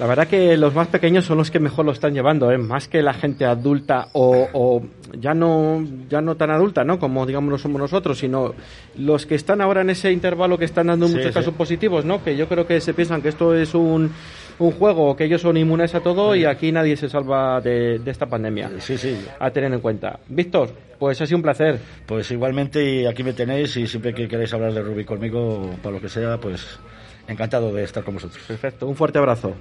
La verdad que los más pequeños son los que mejor lo están llevando, ¿eh? más que la gente adulta o, o ya no ya no tan adulta, ¿no? Como digamos lo somos nosotros, sino los que están ahora en ese intervalo que están dando Sí, muchos sí. casos positivos, ¿no? Que yo creo que se piensan que esto es un, un juego, que ellos son inmunes a todo y aquí nadie se salva de, de esta pandemia. Sí, sí. A tener en cuenta. Víctor, pues ha sido un placer. Pues igualmente, y aquí me tenéis, y siempre que queréis hablar de rugby conmigo, para lo que sea, pues encantado de estar con vosotros. Perfecto, un fuerte abrazo.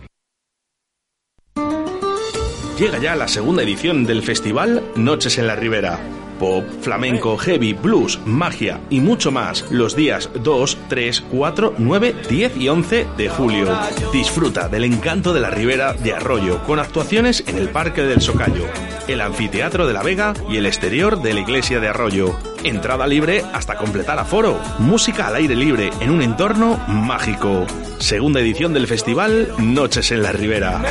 Llega ya la segunda edición del festival Noches en la Ribera. Pop, flamenco, heavy, blues, magia y mucho más los días 2, 3, 4, 9, 10 y 11 de julio. Disfruta del encanto de la Ribera de Arroyo con actuaciones en el Parque del Socayo, el Anfiteatro de la Vega y el exterior de la Iglesia de Arroyo. Entrada libre hasta completar aforo. Música al aire libre en un entorno mágico. Segunda edición del festival Noches en la Ribera.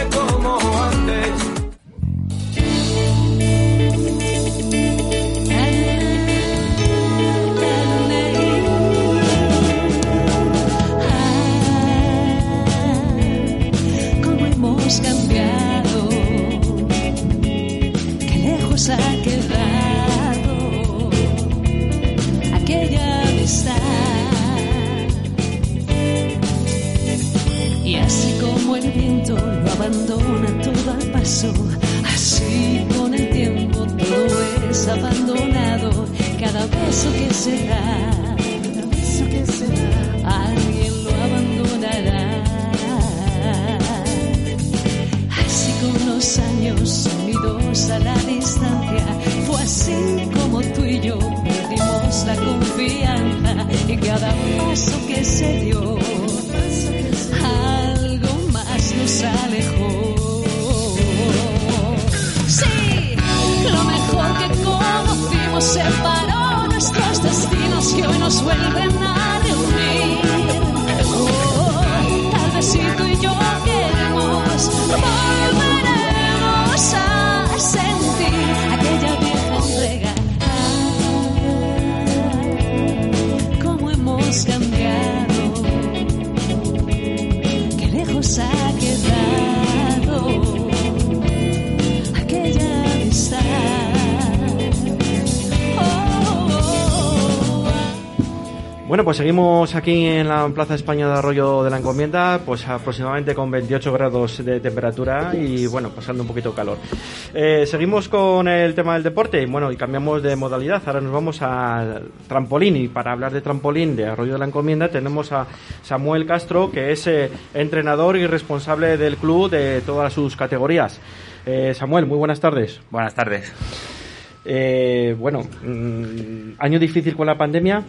Abandona todo al paso, así con el tiempo todo es abandonado, cada beso que se da. cada beso que se da, Alguien lo abandonará. Así con los años unidos a la distancia, fue así como tú y yo perdimos la confianza y cada paso que se dio, lo mejor que conocimos separó nuestros destinos que hoy nos vuelven a Bueno, pues seguimos aquí en la Plaza España de Arroyo de la Encomienda, pues aproximadamente con 28 grados de temperatura y bueno, pasando un poquito de calor. Eh, seguimos con el tema del deporte, bueno, y cambiamos de modalidad. Ahora nos vamos al trampolín y para hablar de trampolín de Arroyo de la Encomienda tenemos a Samuel Castro, que es eh, entrenador y responsable del club de todas sus categorías. Eh, Samuel, muy buenas tardes. Buenas tardes. Bueno, mm, año difícil con la pandemia.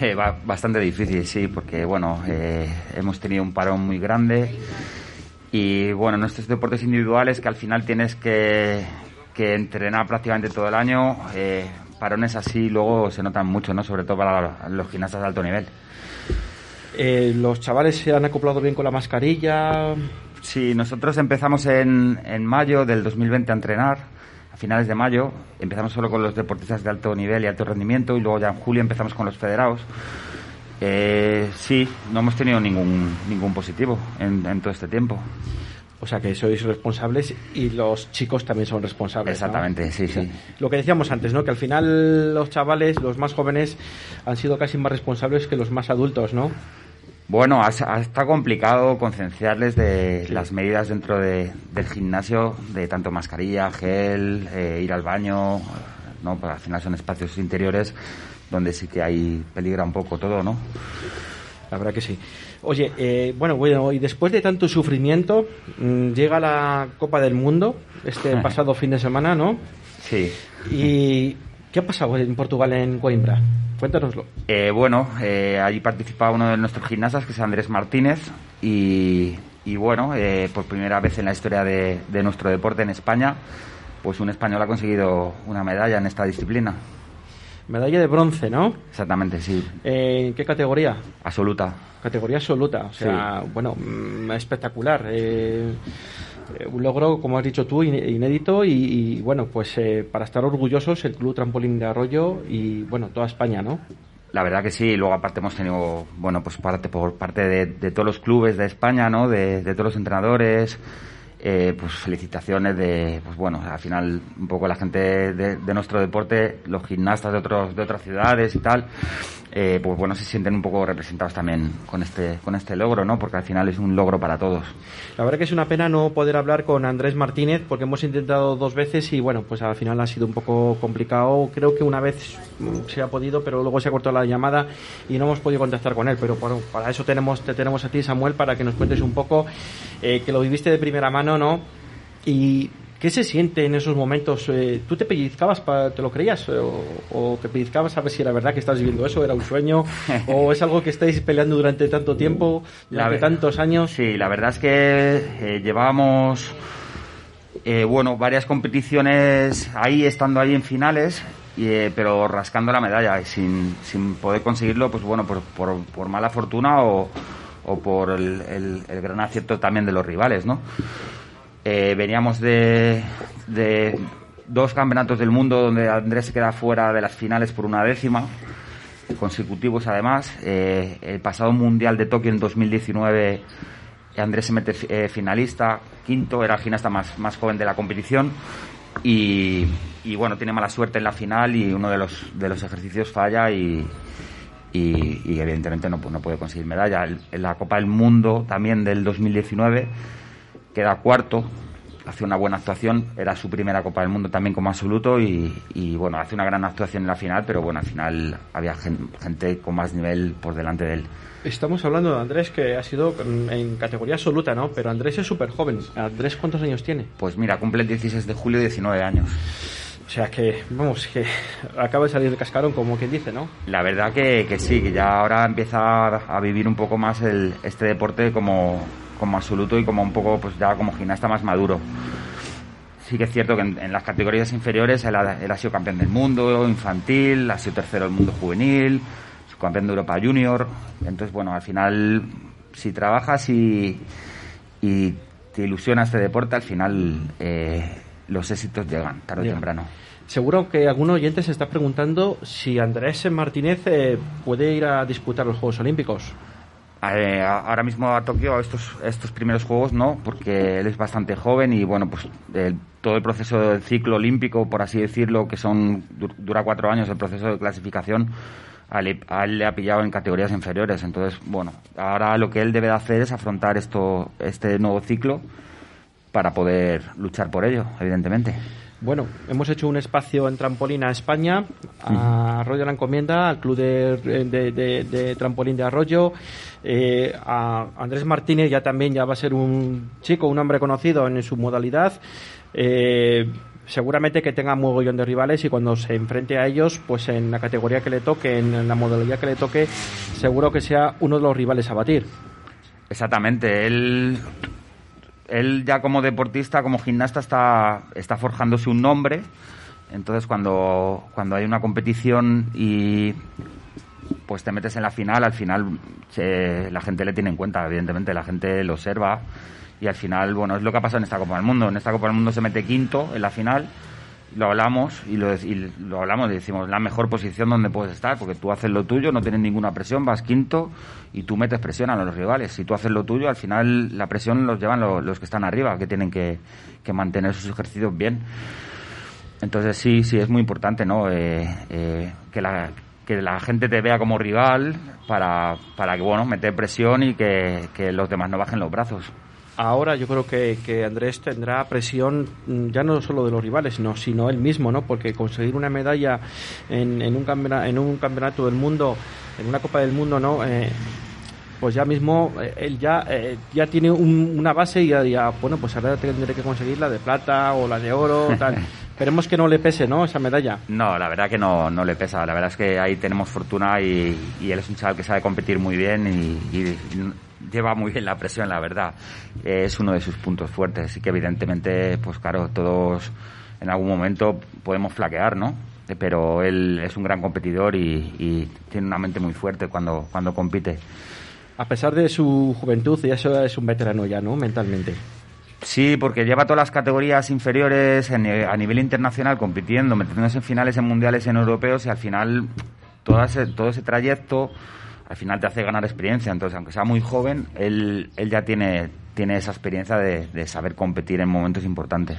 Eh, ba- bastante difícil, sí, porque bueno, eh, hemos tenido un parón muy grande y bueno, en estos deportes individuales que al final tienes que, que entrenar prácticamente todo el año, eh, parones así luego se notan mucho, ¿no? Sobre todo para los gimnastas de alto nivel. Eh, los chavales se han acoplado bien con la mascarilla. Sí, nosotros empezamos en, en mayo del 2020 a entrenar, a finales de mayo. Empezamos solo con los deportistas de alto nivel y alto rendimiento y luego ya en julio empezamos con los federados. Eh, sí, no hemos tenido ningún, ningún positivo en, en todo este tiempo. O sea que sois responsables y los chicos también son responsables. ¿no? Exactamente, sí, sí. Lo que decíamos antes, ¿no? Que al final los chavales, los más jóvenes, han sido casi más responsables que los más adultos, ¿no? Bueno, ha, ha estado complicado concienciarles de las medidas dentro de- del gimnasio, de tanto mascarilla, gel, eh, ir al baño, ¿no? Pues al final son espacios interiores donde sí que hay peligra un poco todo, ¿no? La verdad que sí. Oye, eh, bueno, bueno, y después de tanto sufrimiento, mm, llega la Copa del Mundo este pasado fin de semana, ¿no? Sí. ¿Y qué ha pasado en Portugal, en Coimbra? Cuéntanoslo. Eh, bueno, eh, allí participa uno de nuestros gimnastas, que es Andrés Martínez, y, y bueno, eh, por primera vez en la historia de, de nuestro deporte en España, pues un español ha conseguido una medalla en esta disciplina. Medalla de bronce, ¿no? Exactamente, sí. Eh, ¿En qué categoría? Absoluta. Categoría absoluta. O sea, bueno, mm, espectacular. Eh, un logro, como has dicho tú, in- inédito y, bueno, pues eh, para estar orgullosos el Club Trampolín de Arroyo y bueno, toda España, ¿no? La verdad que sí, luego aparte hemos tenido, bueno, pues parte por parte de, todos los clubes de España, ¿no? De, de todos los entrenadores, eh, pues felicitaciones de, pues bueno, al final un poco la gente de, de nuestro deporte, los gimnastas de otros de otras ciudades y tal, eh, pues bueno, se sienten un poco representados también con este con este logro, ¿no? Porque al final es un logro para todos. La verdad que es una pena no poder hablar con Andrés Martínez porque hemos intentado dos veces y bueno, pues al final ha sido un poco complicado. Creo que una vez se ha podido, pero luego se ha cortado la llamada y no hemos podido contactar con él. Pero bueno, para eso tenemos, te tenemos a ti, Samuel, para que nos cuentes un poco eh, que lo viviste de primera mano, ¿no? Y ¿Qué se siente en esos momentos? Eh, ¿Tú te pellizcabas, pa- te lo creías? eh, O, o te pellizcabas a ver si era verdad que estás viviendo eso, era un sueño? ¿O es algo que estáis peleando durante tanto tiempo, durante tantos años? Sí, la verdad es que eh, llevábamos eh, bueno, varias competiciones ahí, estando ahí en finales, y, eh, pero rascando la medalla y sin, sin poder conseguirlo, pues bueno, por, por, por mala fortuna o, o por el, el- el gran acierto también de los rivales, ¿no? Eh, veníamos de, de dos campeonatos del mundo donde Andrés se queda fuera de las finales por una décima, consecutivos además. Eh, el pasado Mundial de Tokio en 2019, Andrés se mete eh, finalista, quinto, era el gimnasta más, más joven de la competición. Y, y, bueno, tiene mala suerte en la final y uno de los, de los ejercicios falla y, y, y evidentemente no, pu- no puede conseguir medalla. En la Copa del Mundo también del 2019 queda cuarto, hace una buena actuación, era su primera Copa del Mundo también como absoluto y, y, bueno, hace una gran actuación en la final, pero bueno, al final había gen- gente con más nivel por delante de él. Estamos hablando de Andrés que ha sido en, en categoría absoluta, ¿no? Pero Andrés es súper joven. ¿Andrés cuántos años tiene? Pues mira, cumple el 16 de julio 19 años. O sea que, vamos, que acaba de salir de cascarón, como quien dice, ¿no? La verdad que, que sí, que ya ahora empieza a vivir un poco más el, este deporte como, como absoluto y como un poco, pues ya como gimnasta más maduro. Sí que es cierto que en, en las categorías inferiores él ha, él ha sido campeón del mundo infantil, ha sido tercero del mundo juvenil, campeón de Europa Junior. Entonces, bueno, al final, si trabajas y, y te ilusiona este deporte, al final eh, los éxitos llegan, tarde o temprano. Seguro que algún oyente se está preguntando si Andrés Martínez eh, puede ir a disputar los Juegos Olímpicos. Eh, ahora mismo a Tokio, a estos, estos primeros juegos no, porque él es bastante joven y bueno, pues el- todo el proceso del ciclo olímpico, por así decirlo, que son du- dura cuatro años el proceso de clasificación, a él, a él le ha pillado en categorías inferiores. Entonces, bueno, ahora lo que él debe de hacer es afrontar esto, este nuevo ciclo para poder luchar por ello, evidentemente. Bueno, hemos hecho un espacio en trampolín a España, a Arroyo la Encomienda, al Club de, de- Trampolín de Arroyo. eh, a Andrés Martínez ya también ya va a ser un chico, un hombre conocido en su modalidad. Eh, seguramente que tenga mogollón de rivales y cuando se enfrente a ellos, pues en la categoría que le toque, en la modalidad que le toque, seguro que sea uno de los rivales a batir. Exactamente, él, él ya como deportista, como gimnasta, está, está forjándose un nombre. Entonces, cuando, cuando hay una competición y pues te metes en la final, al final se- la gente le tiene en cuenta, evidentemente, la gente lo observa. Y al final, bueno, es lo que ha pasado en esta Copa del Mundo. En esta Copa del Mundo se mete quinto en la final lo hablamos y lo, lo hablamos y decimos la mejor posición donde puedes estar porque tú haces lo tuyo no tienes ninguna presión vas quinto y tú metes presión a los rivales. Si tú haces lo tuyo al final la presión los llevan lo- los que están arriba que tienen que, que mantener sus ejercicios bien entonces sí sí es muy importante no Eh, eh, que la que la gente te vea como rival para, para que bueno meter presión y que, que los demás no bajen los brazos Ahora yo creo que, que Andrés tendrá presión mm, ya no solo de los rivales, sino, sino él mismo, ¿no? Porque conseguir una medalla en, en, un, campeonato, en un campeonato del mundo, en una Copa del Mundo, ¿no? Eh, pues ya mismo eh, él ya eh, ya tiene un- una base y ya, ya, bueno, pues ahora tendré que conseguir la de plata o la de oro, tal. Esperemos que no le pese, ¿no? Esa medalla. No, la verdad que no, no le pesa. La verdad es que ahí tenemos fortuna y, y él es un chaval que sabe competir muy bien y, y lleva muy bien la presión, la verdad. Eh, Es uno de sus puntos fuertes. Así que evidentemente, pues claro, todos en algún momento podemos flaquear, ¿no? Eh, Pero él es un gran competidor y, y tiene una mente muy fuerte cuando, cuando compite. A pesar de su juventud, ya es un veterano ya, ¿no? Mentalmente. Sí, porque lleva todas las categorías inferiores en- eh, a nivel internacional compitiendo, metiéndose en finales en mundiales y en europeos y al final todo ese, todo ese trayecto al final te hace ganar experiencia. Entonces, aunque sea muy joven, él, él ya tiene, tiene esa experiencia de, de saber competir en momentos importantes.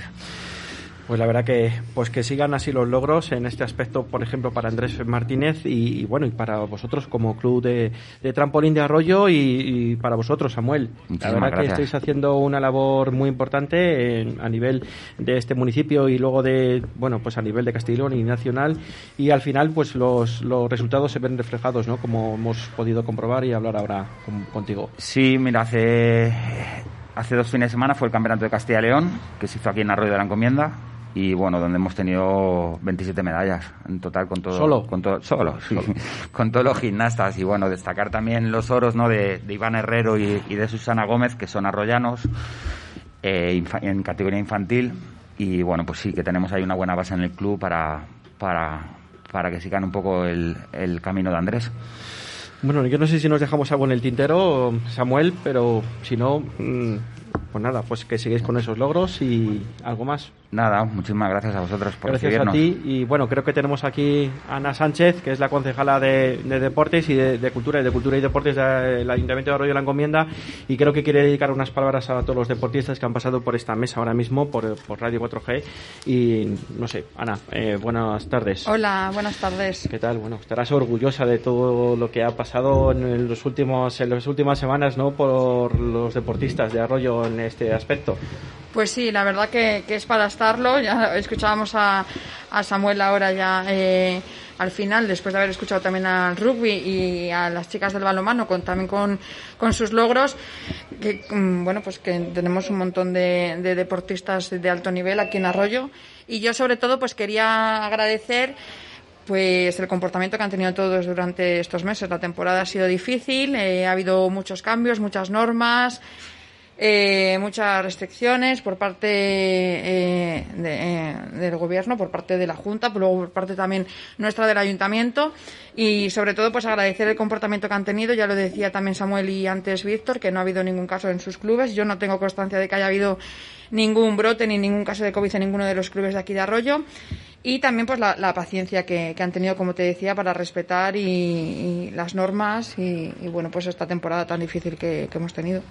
Pues la verdad que pues que sigan así los logros en este aspecto, por ejemplo, para Andrés Martínez y, y bueno, y para vosotros como club de, de trampolín de arroyo y, y para vosotros, Samuel. la Muchísimas verdad que estáis haciendo una labor muy importante en- a nivel de este municipio y luego de, bueno, pues a nivel de Castellón y nacional y al final pues los, los resultados se ven reflejados, ¿no? Como hemos podido comprobar y hablar ahora con- contigo. Sí, mira, hace hace dos fines de semana fue el Campeonato de Castilla y León, que se hizo aquí en Arroyo de la Encomienda. Y bueno, donde hemos tenido 27 medallas en total con todo. ¿Solo? Con todo, solo, sí, con todos los gimnastas. Y bueno, destacar también los oros ¿no? de, de Iván Herrero y, y de Susana Gómez, que son arroyanos, eh, en categoría infantil. Y bueno, pues sí, que tenemos ahí una buena base en el club para, para, para que sigan un poco el, el camino de Andrés. Bueno, yo no sé si nos dejamos algo en el tintero, Samuel, pero si no, mm, pues nada, pues que sigáis con esos logros y algo más. Nada, muchísimas gracias a vosotros por Gracias a recibirnos. ti y bueno, creo que tenemos aquí a Ana Sánchez, que es la concejala de, de Deportes y de, de Cultura y de Cultura y Deportes del Ayuntamiento de Arroyo de la Encomienda y creo que quiere dedicar unas palabras a todos los deportistas que han pasado por esta mesa ahora mismo, por, por Radio 4G y no sé, Ana, eh, buenas tardes. Hola, buenas tardes. ¿Qué tal? Bueno, estarás orgullosa de todo lo que ha pasado en los últimos en las últimas semanas, ¿no? Por los deportistas de Arroyo en este aspecto. Pues sí, la verdad que, que es para estarlo. Ya escuchábamos a, a Samuel ahora ya eh, al final, después de haber escuchado también al rugby y a las chicas del balonmano, con, también con, con sus logros. Que, mm, bueno, pues que tenemos un montón de, de deportistas de alto nivel aquí en Arroyo. Y yo sobre todo pues quería agradecer pues el comportamiento que han tenido todos durante estos meses. La temporada ha sido difícil, eh, ha habido muchos cambios, muchas normas, eh, muchas restricciones por parte eh, de, eh, del gobierno, por parte de la Junta, luego por parte también nuestra del Ayuntamiento y sobre todo pues agradecer el comportamiento que han tenido. Ya lo decía también Samuel y antes Víctor, que no ha habido ningún caso en sus clubes. Yo no tengo constancia de que haya habido ningún brote ni ningún caso de COVID en ninguno de los clubes de aquí de Arroyo. Y también pues la, la paciencia que, han tenido, como te decía, para respetar y, las normas y, bueno, pues esta temporada tan difícil que hemos tenido.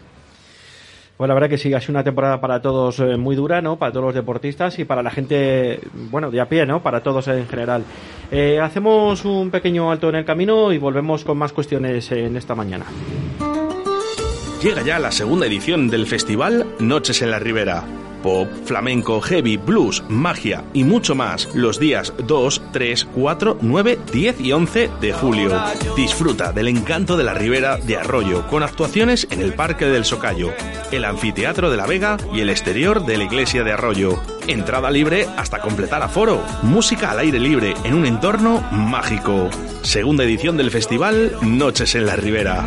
Bueno, la verdad que sí, ha una temporada para todos eh, muy dura, ¿no? Para todos los deportistas y para la gente, bueno, de a pie, ¿no? Para todos en general. Eh, hacemos un pequeño alto en el camino y volvemos con más cuestiones en esta mañana. Llega ya la segunda edición del festival Noches en la Ribera. Flamenco, heavy, blues, magia y mucho más los días 2, 3, 4, 9, 10 y 11 de julio. Disfruta del encanto de la Ribera de Arroyo con actuaciones en el Parque del Socayo, el Anfiteatro de la Vega y el exterior de la Iglesia de Arroyo. Entrada libre hasta completar aforo. Música al aire libre en un entorno mágico. Segunda edición del festival Noches en la Ribera.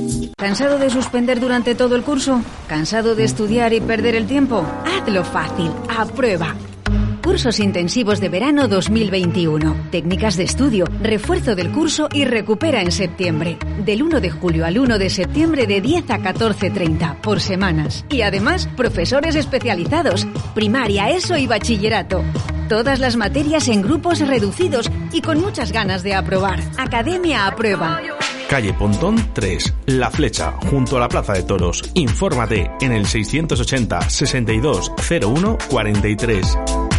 ¿Cansado de suspender durante todo el curso? ¿Cansado de estudiar y perder el tiempo? Hazlo fácil, aprueba. Cursos intensivos de verano 2021. Técnicas de estudio, refuerzo del curso y recupera en septiembre. Del 1 de julio al 1 de septiembre de 10 a 14.30 por semanas. Y además, profesores especializados, primaria, ESO y bachillerato. Todas las materias en grupos reducidos y con muchas ganas de aprobar. Academia aprueba. Calle Pontón 3, La Flecha, junto a la Plaza de Toros. Infórmate en el 680 62 01 43.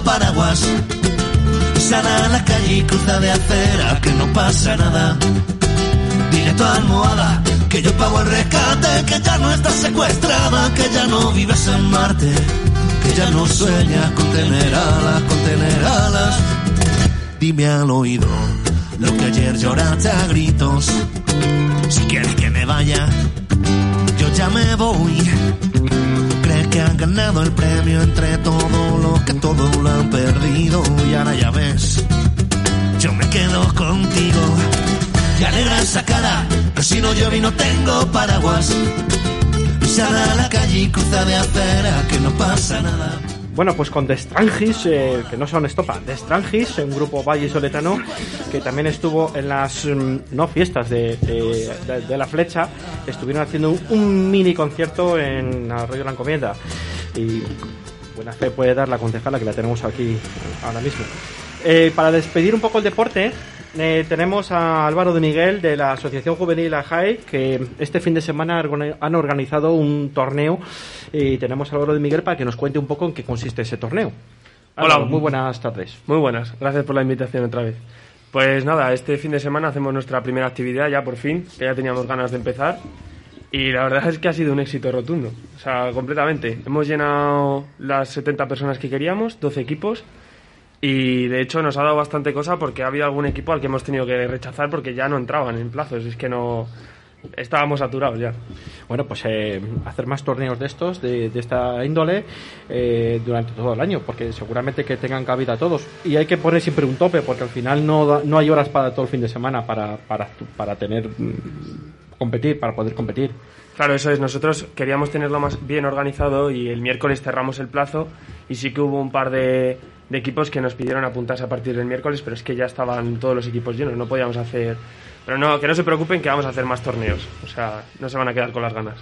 Paraguas. Sal a la calle y cruza de acera, que no pasa nada. Dile a tu almohada que yo pago el rescate, que ya no estás secuestrada, que ya no vives en Marte, que ya no sueñas con tener alas, con tener alas. Dime al oído lo que ayer lloraste a gritos. Si quieres que me vaya, yo ya me voy. Que han ganado el premio entre todos los que todo lo han perdido. Y ahora ya ves, yo me quedo contigo. Y alegra esa cara, que si no llueve y no tengo paraguas. Sal a la calle y cruza de acera, que no pasa nada. Bueno, pues con The Strangis, eh, que no son estopa, The Strangis, un grupo vallisoletano que también estuvo en las mm, no fiestas de, la flecha, estuvieron haciendo un, mini concierto en Arroyo la Encomienda. Y buena fe puede dar la concejala que la tenemos aquí ahora mismo. Eh, para despedir un poco el deporte, eh, tenemos a Álvaro de Miguel de la Asociación Juvenil AJAE, que este fin de semana han organizado un torneo y tenemos a Álvaro de Miguel para que nos cuente un poco en qué consiste ese torneo. Hola. Álvaro, muy buenas tardes. Muy buenas, gracias por la invitación otra vez. Pues nada, este fin de semana hacemos nuestra primera actividad ya por fin, que ya teníamos ganas de empezar. Y la verdad es que ha sido un éxito rotundo, o sea, completamente. Hemos llenado las 70 personas que queríamos, 12 equipos, y de hecho nos ha dado bastante cosa porque ha habido algún equipo al que hemos tenido que rechazar porque ya no entraban en plazos, es que no... Estábamos saturados ya. Bueno, pues eh, hacer más torneos de estos, de, de esta índole, eh, durante todo el año, porque seguramente que tengan cabida todos. Y hay que poner siempre un tope, porque al final no, da- no hay horas para todo el fin de semana para, para, para tener mm, competir, para poder competir. Claro, eso es. Nosotros queríamos tenerlo más bien organizado y el miércoles cerramos el plazo y sí que hubo un par de, de equipos que nos pidieron apuntarse a partir del miércoles, pero es que ya estaban todos los equipos llenos, no podíamos hacer... Pero no, que no se preocupen que vamos a hacer más torneos, o sea, no se van a quedar con las ganas.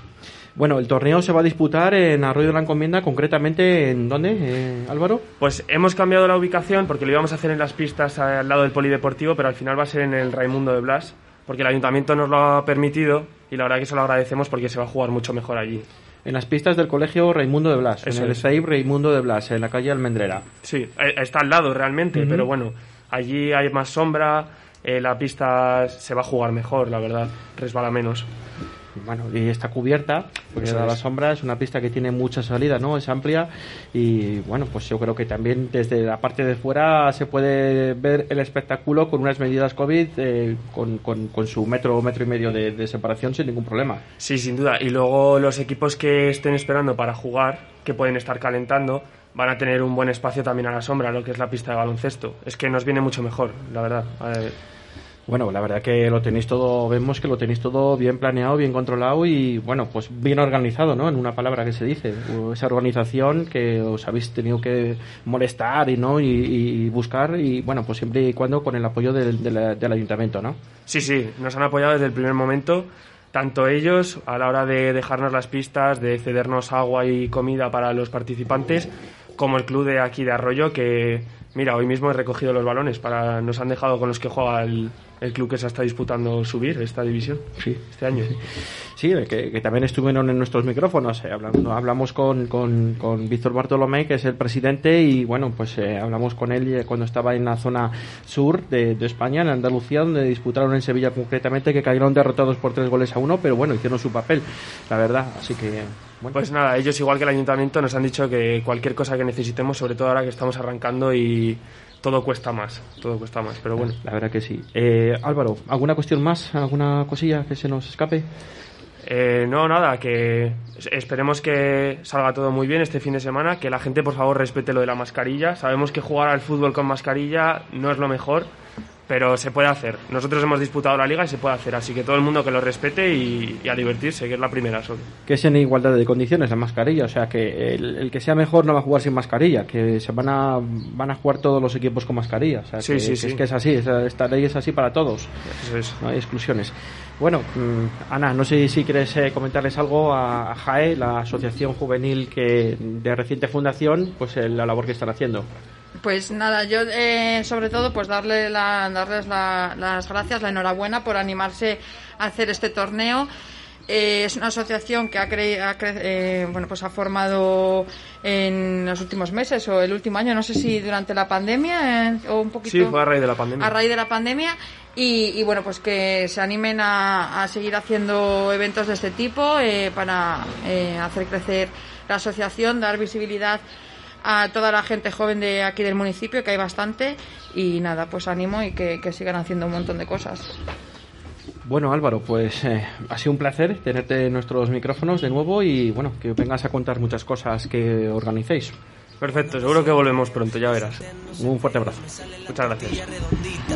Bueno, el torneo se va a disputar en Arroyo de la Encomienda, concretamente en dónde, eh, Álvaro? Pues hemos cambiado la ubicación porque lo íbamos a hacer en las pistas al lado del polideportivo, pero al final va a ser en el Raimundo de Blas, porque el ayuntamiento nos lo ha permitido y la verdad que se lo agradecemos porque se va a jugar mucho mejor allí. En las pistas del colegio Raimundo de Blas, Eso en el es. SAIB Raimundo de Blas, en la calle Almendrera. Sí, está al lado realmente, pero bueno, allí hay más sombra, eh, la pista se va a jugar mejor, la verdad, resbala menos. Bueno, y está cubierta, porque da la sombra, es una pista que tiene mucha salida, ¿no? Es amplia y bueno, pues yo creo que también desde la parte de fuera se puede ver el espectáculo con unas medidas COVID, eh, con, con- con su metro, metro y medio de, de separación sin ningún problema. Sí, sin duda. Y luego los equipos que estén esperando para jugar, que pueden estar calentando, van a tener un buen espacio también a la sombra, lo que es la pista de baloncesto. Es que nos viene mucho mejor, la verdad. Bueno, la verdad que lo tenéis todo, vemos que lo tenéis todo bien planeado, bien controlado y bueno, pues bien organizado, ¿no? En una palabra que se dice, esa organización que os habéis tenido que molestar y no y, y buscar y bueno, pues siempre y cuando con el apoyo del, del- del ayuntamiento, ¿no? Sí, sí, nos han apoyado desde el primer momento, tanto ellos a la hora de dejarnos las pistas, de cedernos agua y comida para los participantes, como el club de aquí de Arroyo, que mira, hoy mismo he recogido los balones, para nos han dejado con los que juega el, el club que se está disputando subir esta división este año. Sí, que, que también estuvieron en nuestros micrófonos. eh, hablando, hablamos con, con, con Víctor Bartolomé, que es el presidente, y bueno, pues eh, hablamos con él eh, cuando estaba en la zona sur de, de España, en Andalucía, donde disputaron en Sevilla concretamente, que cayeron derrotados por tres goles a uno, pero bueno, hicieron su papel, la verdad. Así que, bueno. Pues nada, ellos igual que el ayuntamiento nos han dicho que cualquier cosa que necesitemos, sobre todo ahora que estamos arrancando y todo cuesta más, todo cuesta más, pero bueno. La verdad que sí. Eh, Álvaro, ¿alguna cuestión más? ¿Alguna cosilla que se nos escape? Eh, no, nada, que es- esperemos que salga todo muy bien este fin de semana, que la gente por favor respete lo de la mascarilla. Sabemos que jugar al fútbol con mascarilla no es lo mejor, pero se puede hacer. Nosotros hemos disputado la liga y se puede hacer, así que todo el mundo que lo respete y, y a divertirse, que es la primera solo. que es en igualdad de condiciones la mascarilla, o sea que el, el que sea mejor no va a jugar sin mascarilla, que se van a van a jugar todos los equipos con mascarilla, o sea Sí, que, sí, que sí. es que es así, esta ley es así para todos, no hay exclusiones. Bueno, mm, Ana, no sé si quieres eh, comentarles algo a, a JAE, la asociación juvenil que de reciente fundación, pues eh, la labor que están haciendo. Pues nada, yo eh, sobre todo pues darle la- darles la- las gracias, la enhorabuena por animarse a hacer este torneo. Eh, es una asociación que ha, cre- ha cre- eh, bueno pues ha formado en los últimos meses o el último año, no sé si durante la pandemia eh, o un poquito Sí, fue a raíz de la pandemia. a raíz de la pandemia y, y, bueno pues que se animen a, a seguir haciendo eventos de este tipo eh, para eh, hacer crecer la asociación dar visibilidad a toda la gente joven de aquí del municipio, que hay bastante, y nada, pues animo y que, que sigan haciendo un montón de cosas. Bueno, Álvaro, pues eh, ha sido un placer tenerte en nuestros micrófonos de nuevo y bueno, que vengas a contar muchas cosas que organicéis. Perfecto, seguro que volvemos pronto, ya verás. Un fuerte abrazo. Muchas gracias.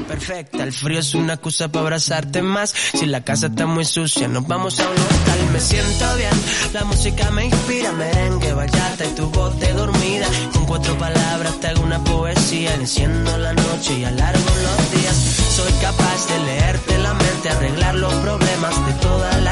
perfecta. El frío es una excusa para abrazarte más. Si la casa está muy sucia, nos vamos a un local. Me siento bien, la música me inspira. Merengue, bachata y tu voz de dormida. Con cuatro palabras te hago una poesía. Enciendo la noche y alargo los días. Soy capaz de leerte la mente, arreglar los problemas de toda la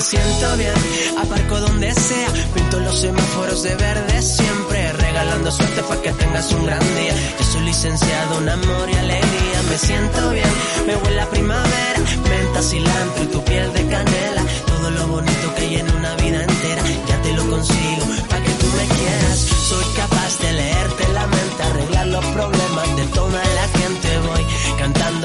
me siento bien, aparco donde sea, pinto los semáforos de verde siempre, regalando suerte para que tengas un gran día. Yo soy licenciado en amor y alegría, me siento bien, me huele a primavera, menta, cilantro y tu piel de canela, todo lo bonito que hay en una vida entera, ya te lo consigo, para que tú me quieras. Soy capaz de leerte la mente, arreglar los problemas de toda la gente,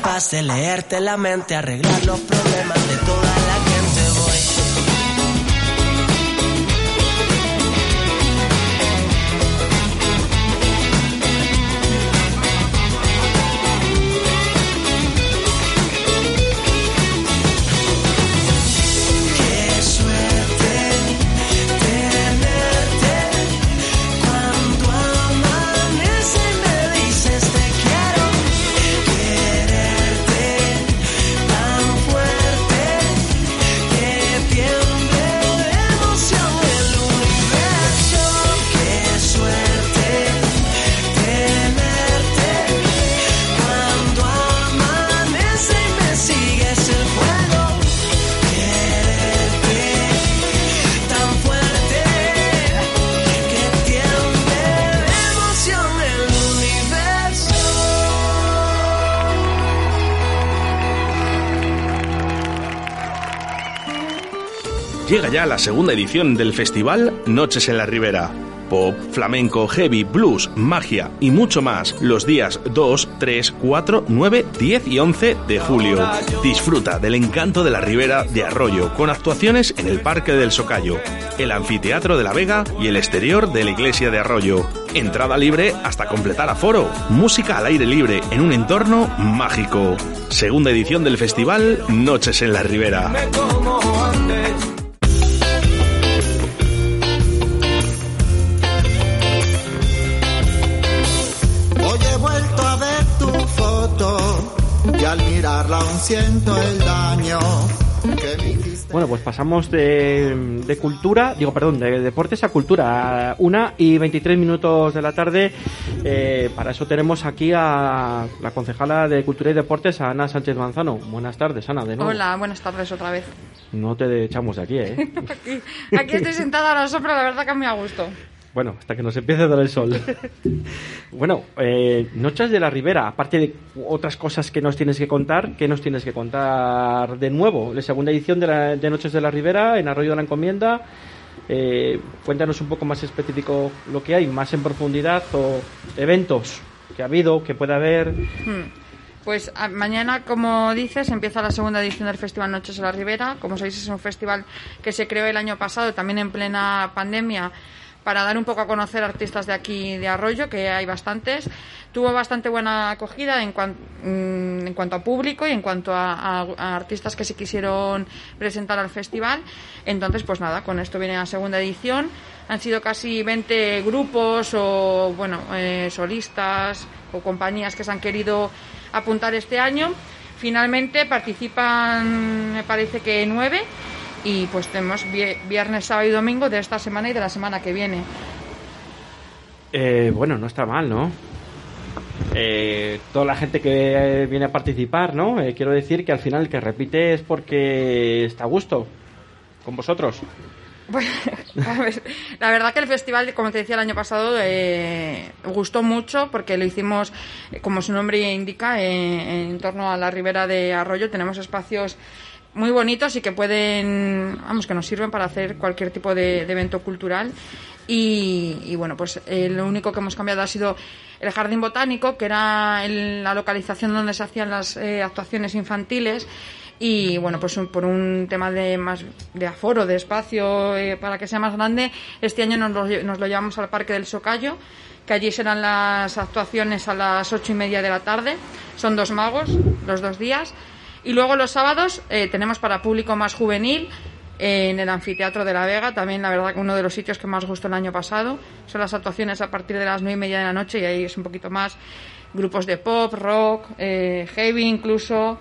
capaz de leerte la mente, arreglar los problemas de toda Llega ya la segunda edición del festival Noches en la Ribera. Pop, flamenco, heavy, blues, magia y mucho más los días 2, 3, 4, 9, 10 y 11 de julio. Disfruta del encanto de la Ribera de Arroyo con actuaciones en el Parque del Socayo, el Anfiteatro de la Vega y el exterior de la Iglesia de Arroyo. Entrada libre hasta completar aforo. Música al aire libre en un entorno mágico. Segunda edición del festival Noches en la Ribera. Mirarla aún siento el daño que me hiciste. Bueno, pues pasamos de, de cultura, digo, perdón, de deportes a cultura. Una y 23 minutos de la tarde. Eh, para eso tenemos aquí a la concejala de Cultura y Deportes, a Ana Sánchez Manzano. Buenas tardes, Ana, de nuevo. Hola, buenas tardes otra vez. No te echamos de aquí, ¿eh? Aquí, aquí estoy sentada a la sombra, la verdad que me a gusto. Bueno, hasta que nos empiece a dar el sol. bueno, eh, Noches de la Ribera, aparte de otras cosas que nos tienes que contar, ¿qué nos tienes que contar de nuevo? La segunda edición de, la- de Noches de la Ribera en Arroyo de la Encomienda. Eh, cuéntanos un poco más específico lo que hay, más en profundidad o eventos que ha habido, que puede haber. Hmm. Pues a- mañana, como dices, empieza la segunda edición del Festival Noches de la Ribera. Como sabéis, es un festival que se creó el año pasado, también en plena pandemia, para dar un poco a conocer artistas de aquí de Arroyo, que hay bastantes. Tuvo bastante buena acogida en, mm, cuanto a público y en cuanto a artistas que se quisieron presentar al festival. Entonces, pues nada, con esto viene la segunda edición. Han sido casi 20 grupos o, bueno, eh, solistas o compañías que se han querido apuntar este año. Finalmente participan, me parece que nueve, y pues tenemos vie- viernes, sábado y domingo de esta semana y de la semana que viene. Eh, bueno, no está mal, ¿no? Eh, toda la gente que viene a participar, ¿no? Eh, quiero decir que al final el que repite es porque está a gusto con vosotros. Bueno, a ver, la verdad que el festival, como te decía el año pasado, eh, gustó mucho porque lo hicimos, eh, como su nombre indica, eh, en torno a la ribera de Arroyo. Tenemos espacios muy bonitos y que pueden, vamos, que nos sirven para hacer cualquier tipo de, evento cultural. Y, y bueno, pues eh, lo único que hemos cambiado ha sido el jardín botánico, que era el- la localización donde se hacían las eh, actuaciones infantiles. Y bueno, pues un- por un tema de más de aforo, de espacio, eh, para que sea más grande, este año nos lo, nos lo llevamos al Parque del Socayo, que allí serán las actuaciones a las ocho y media de la tarde. Son dos magos, los dos días. Y luego los sábados eh, tenemos para público más juvenil eh, en el Anfiteatro de la Vega, también la verdad que uno de los sitios que más gustó el año pasado. Son las actuaciones a partir de las nueve y media de la noche y ahí es un poquito más grupos de pop, rock, eh, heavy incluso.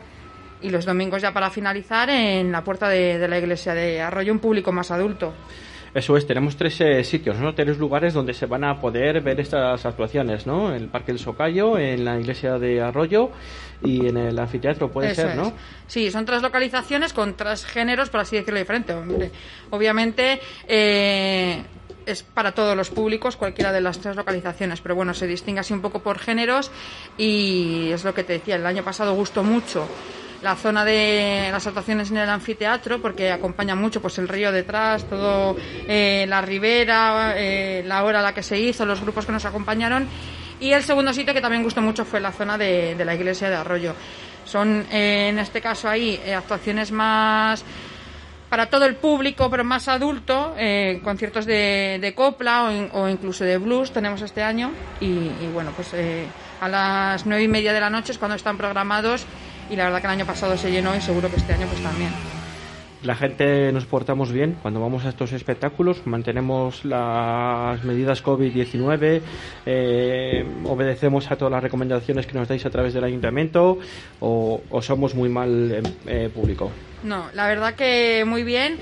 Y los domingos ya para finalizar en la puerta de, de la iglesia de Arroyo, un público más adulto. Eso es, tenemos tres eh, sitios, ¿no? Tres lugares donde se van a poder ver estas actuaciones, ¿no? En el Parque del Socayo, en la iglesia de Arroyo y en el anfiteatro, puede Eso ser, es. ¿no? Sí, son tres localizaciones con tres géneros, por así decirlo, diferentes. Hombre, Obviamente eh, es para todos los públicos cualquiera de las tres localizaciones, pero bueno, se distingue así un poco por géneros y es lo que te decía, el año pasado gustó mucho la zona de las actuaciones en el anfiteatro porque acompaña mucho pues el río detrás, todo eh, la ribera, eh, la hora a la que se hizo, los grupos que nos acompañaron y el segundo sitio que también gustó mucho fue la zona de, la iglesia de Arroyo. Son eh, en este caso ahí actuaciones más para todo el público, pero más adulto, conciertos de, copla o, o incluso de blues tenemos este año. Y, bueno, pues a las nueve y media de la noche es cuando están programados y la verdad que el año pasado se llenó y seguro que este año pues también. La gente nos portamos bien cuando vamos a estos espectáculos, mantenemos las medidas COVID-19, eh, obedecemos a todas las recomendaciones que nos dais a través del ayuntamiento o, somos muy mal eh, eh, público. No, la verdad que muy bien.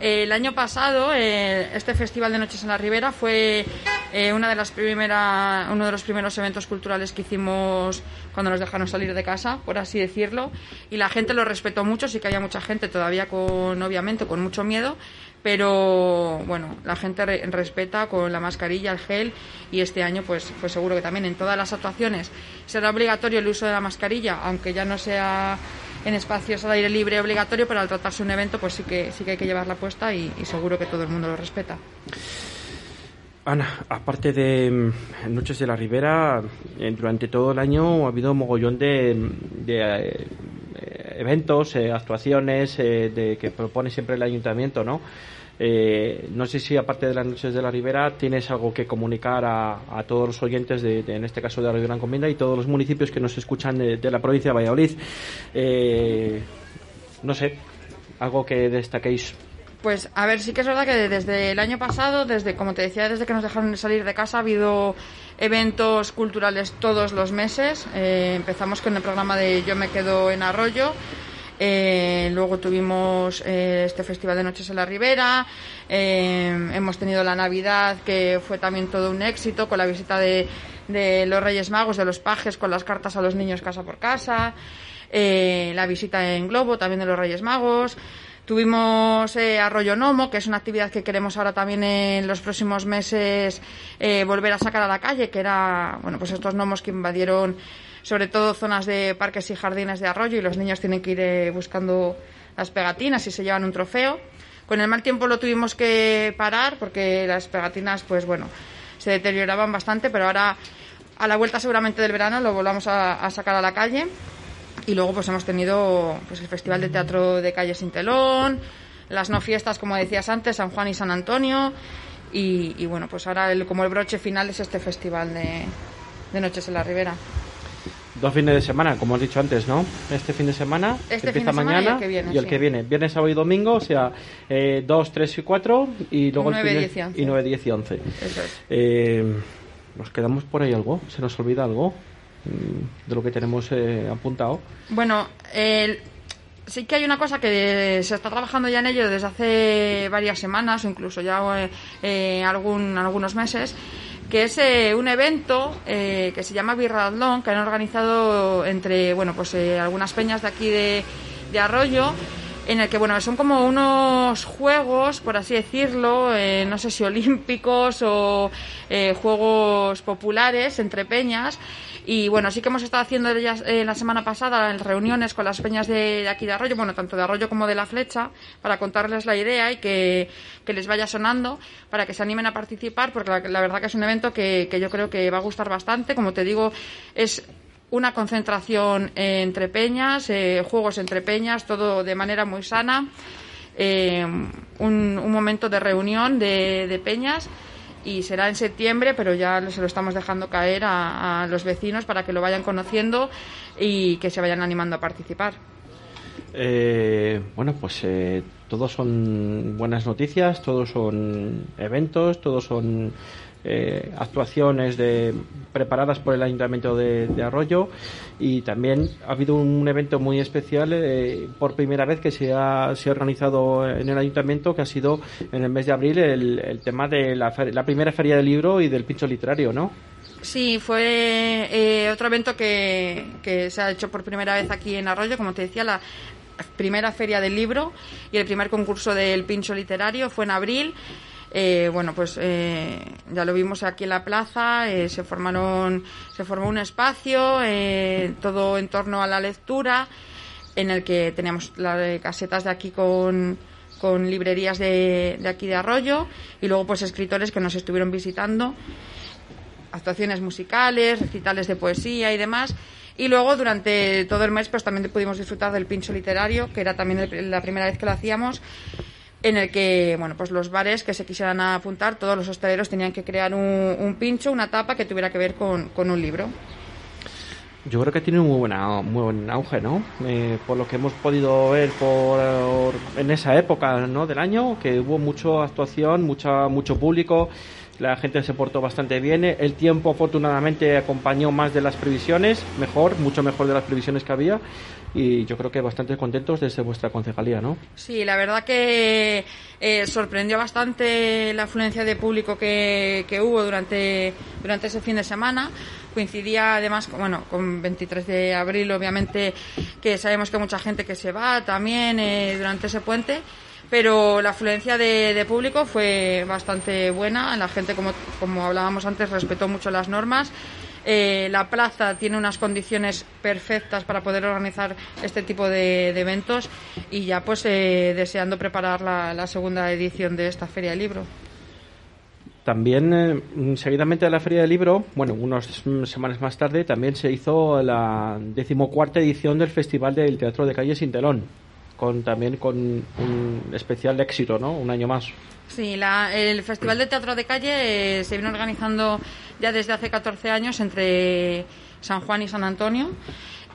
Eh, el año pasado, eh, este Festival de Noches en la Ribera fue eh, una de las primera, uno de los primeros eventos culturales que hicimos cuando nos dejaron salir de casa, por así decirlo. Y la gente lo respetó mucho, sí que había mucha gente todavía con, obviamente, con mucho miedo, pero bueno, la gente re- respeta con la mascarilla, el gel y este año pues, pues seguro que también en todas las actuaciones será obligatorio el uso de la mascarilla, aunque ya no sea en espacios al aire libre obligatorio, pero al tratarse un evento pues sí que, sí que hay que llevarla puesta y, y seguro que todo el mundo lo respeta. Ana, aparte de mm, Noches de la Ribera, eh, durante todo el año ha habido mogollón de, de, eh, eventos, eh, actuaciones eh, de, que propone siempre el ayuntamiento, ¿no? Eh, no sé si aparte de las Noches de la Ribera tienes algo que comunicar a, todos los oyentes, de, en este caso de Radio Gran Comenda y todos los municipios que nos escuchan de, la provincia de Valladolid. Eh, no sé, algo que destaquéis. Pues a ver, sí que es verdad que desde el año pasado, desde como te decía, desde que nos dejaron de salir de casa, ha habido eventos culturales todos los meses. Eh, empezamos con el programa de Yo me quedo en Arroyo. Eh, luego tuvimos eh, este Festival de Noches en la Ribera. Eh, hemos tenido la Navidad, que fue también todo un éxito, con la visita de, de los Reyes Magos, de los pajes, con las cartas a los niños casa por casa. Eh, la visita en globo también de los Reyes Magos. Tuvimos eh, Arroyo Nomo, que es una actividad que queremos ahora también en los próximos meses eh, volver a sacar a la calle, que era, bueno, pues estos gnomos que invadieron sobre todo zonas de parques y jardines de arroyo y los niños tienen que ir eh, buscando las pegatinas y se llevan un trofeo. Con el mal tiempo lo tuvimos que parar porque las pegatinas, pues bueno, se deterioraban bastante, pero ahora a la vuelta seguramente del verano lo volvamos a, sacar a la calle. Y luego pues hemos tenido pues el Festival de Teatro de Calle Sin Telón, las no fiestas, como decías antes, San Juan y San Antonio. Y, bueno, pues ahora el- como el broche final es este festival de Noches en la Ribera. Dos fines de semana, como has dicho antes, ¿no? Este fin de semana Este empieza fin de semana mañana y el que viene, y el sí. que viene. Viernes, sábado y domingo, o sea, eh, 2, 3 y 4 y luego Nueve, el fin de- diez y once. y 9, 10 y 11. Eso es. Eh, ¿Nos quedamos por ahí algo? ¿Se nos olvida algo mm, de lo que tenemos eh, apuntado? Bueno, el- sí que hay una cosa que se está trabajando ya en ello desde hace varias semanas o incluso ya eh, eh, algún, algunos meses, que es eh, un evento eh, que se llama Birradlón, que han organizado entre bueno pues eh, algunas peñas de aquí de, de Arroyo en el que bueno son como unos juegos por así decirlo eh, no sé si olímpicos o juegos populares entre peñas y bueno sí que hemos estado haciendo ellas eh, la semana pasada reuniones con las peñas de, aquí de Arroyo bueno tanto de Arroyo como de la Flecha para contarles la idea y que, que les vaya sonando para que se animen a participar porque la, la verdad que es un evento que, que yo creo que va a gustar bastante. Como te digo es una concentración entre peñas, eh, juegos entre peñas, todo de manera muy sana, eh, un, un momento de reunión de, de peñas y será en septiembre, pero ya se lo estamos dejando caer a, a los vecinos para que lo vayan conociendo y que se vayan animando a participar. Eh, bueno, pues eh, todos son buenas noticias, todos son eventos, todos son eh, actuaciones de, preparadas por el Ayuntamiento de, Arroyo y también ha habido un evento muy especial eh, por primera vez que se ha, se ha organizado en el Ayuntamiento que ha sido en el mes de abril el, tema de la, primera feria del libro y del pincho literario, ¿no? Sí, fue eh, otro evento que se ha hecho por primera vez aquí en Arroyo, como te decía, la primera feria del libro y el primer concurso del pincho literario fue en abril. Eh, bueno, pues eh, ya lo vimos aquí en la plaza, eh, se formaron, se formó un espacio, eh, todo en torno a la lectura, en el que teníamos las casetas de aquí con, con librerías de, de aquí de Arroyo y luego pues escritores que nos estuvieron visitando actuaciones musicales, recitales de poesía y demás. Y luego durante todo el mes pues también pudimos disfrutar del pincho literario, que era también el- la primera vez que lo hacíamos, en el que bueno pues los bares que se quisieran apuntar, todos los hosteleros tenían que crear un, un pincho, una tapa que tuviera que ver con, un libro. Yo creo que tiene un muy, muy buen auge, ¿no? Eh, por lo que hemos podido ver por, en esa época ¿no? del año, que hubo mucha actuación, mucha, mucho público, la gente se portó bastante bien, el tiempo afortunadamente acompañó más de las previsiones, mejor, mucho mejor de las previsiones que había, y yo creo que bastante contentos desde vuestra concejalía, ¿no? Sí, la verdad que eh, sorprendió bastante la afluencia de público que, que hubo durante, durante ese fin de semana. Coincidía además con, bueno, con 23 de abril, obviamente, que sabemos que mucha gente que se va también eh, durante ese puente. Pero la afluencia de, público fue bastante buena. La gente, como, hablábamos antes, respetó mucho las normas. Eh, la plaza tiene unas condiciones perfectas para poder organizar este tipo de, eventos y ya pues eh, deseando preparar la, segunda edición de esta feria del libro. También, eh, seguidamente de la Feria del Libro, bueno, unas semanas más tarde, también se hizo la decimocuarta edición del Festival del Teatro de Calle Sin Telón, con, también con un especial éxito, ¿no? Un año más. Sí, la- el Festival de Teatro de Calle eh, se viene organizando ya desde hace 14 años entre San Juan y San Antonio.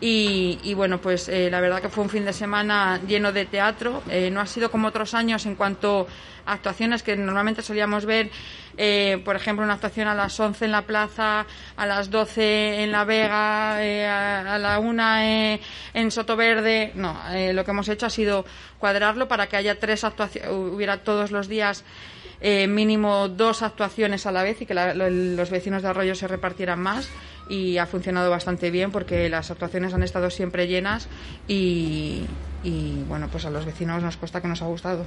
Y, y bueno, pues eh, la verdad que fue un fin de semana lleno de teatro. Eh, no ha sido como otros años en cuanto a actuaciones que normalmente solíamos ver, eh, por ejemplo, una actuación a las 11 en la plaza, a las 12 en La Vega, eh, a, a la 1 eh, en Sotoverde. No, lo que hemos hecho ha sido cuadrarlo para que haya tres actuaciones, hubiera todos los días eh, mínimo dos actuaciones a la vez y que la- lo- los vecinos de Arroyo se repartieran más y ha funcionado bastante bien porque las actuaciones han estado siempre llenas y, y bueno, pues a los vecinos nos consta que nos ha gustado.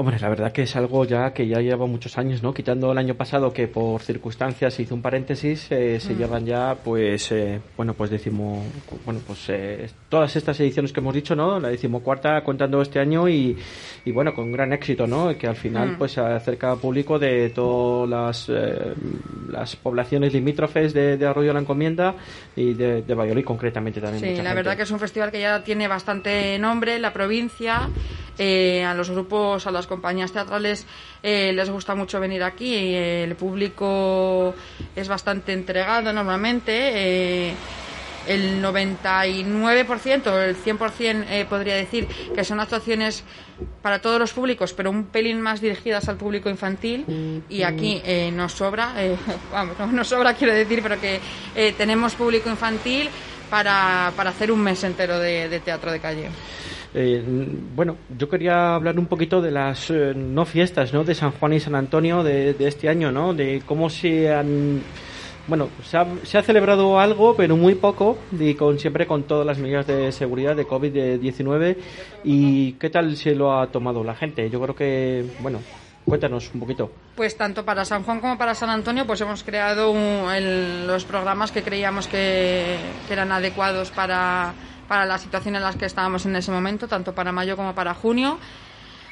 Hombre, la verdad que es algo ya que ya lleva muchos años, ¿no? Quitando el año pasado que por circunstancias se hizo un paréntesis, eh, se Mm. llevan ya, pues, eh, bueno, pues decimo, bueno, pues eh, todas estas ediciones que hemos dicho, ¿no? La decimocuarta contando este año y, y bueno, con gran éxito, ¿no? Que al final, Mm. pues, se acerca a público de todas las, eh, las poblaciones limítrofes de, de Arroyo la Encomienda y de, de Valladolid concretamente también. Sí, la gente. verdad que es un festival que ya tiene bastante nombre en la provincia. Eh, a los grupos, a las compañías teatrales eh, les gusta mucho venir aquí. eh, el público es bastante entregado normalmente. eh, el 99%, el 100% eh, podría decir que son actuaciones para todos los públicos, pero un pelín más dirigidas al público infantil. Y aquí eh, nos sobra, eh, vamos, no nos sobra quiero decir, pero que eh, tenemos público infantil para, para hacer un mes entero de, de teatro de calle. Eh, bueno, yo quería hablar un poquito de las eh, no fiestas, ¿no? De San Juan y San Antonio de, de este año, ¿no? De cómo se han bueno, se ha, se ha celebrado algo, pero muy poco, y con siempre con todas las medidas de seguridad de COVID-19. ¿Y qué tal se lo ha tomado la gente? Yo creo que, bueno, cuéntanos un poquito. Pues tanto para San Juan como para San Antonio, pues hemos creado un- los programas que creíamos que, que eran adecuados para, para la situación en la que estábamos en ese momento, tanto para mayo como para junio.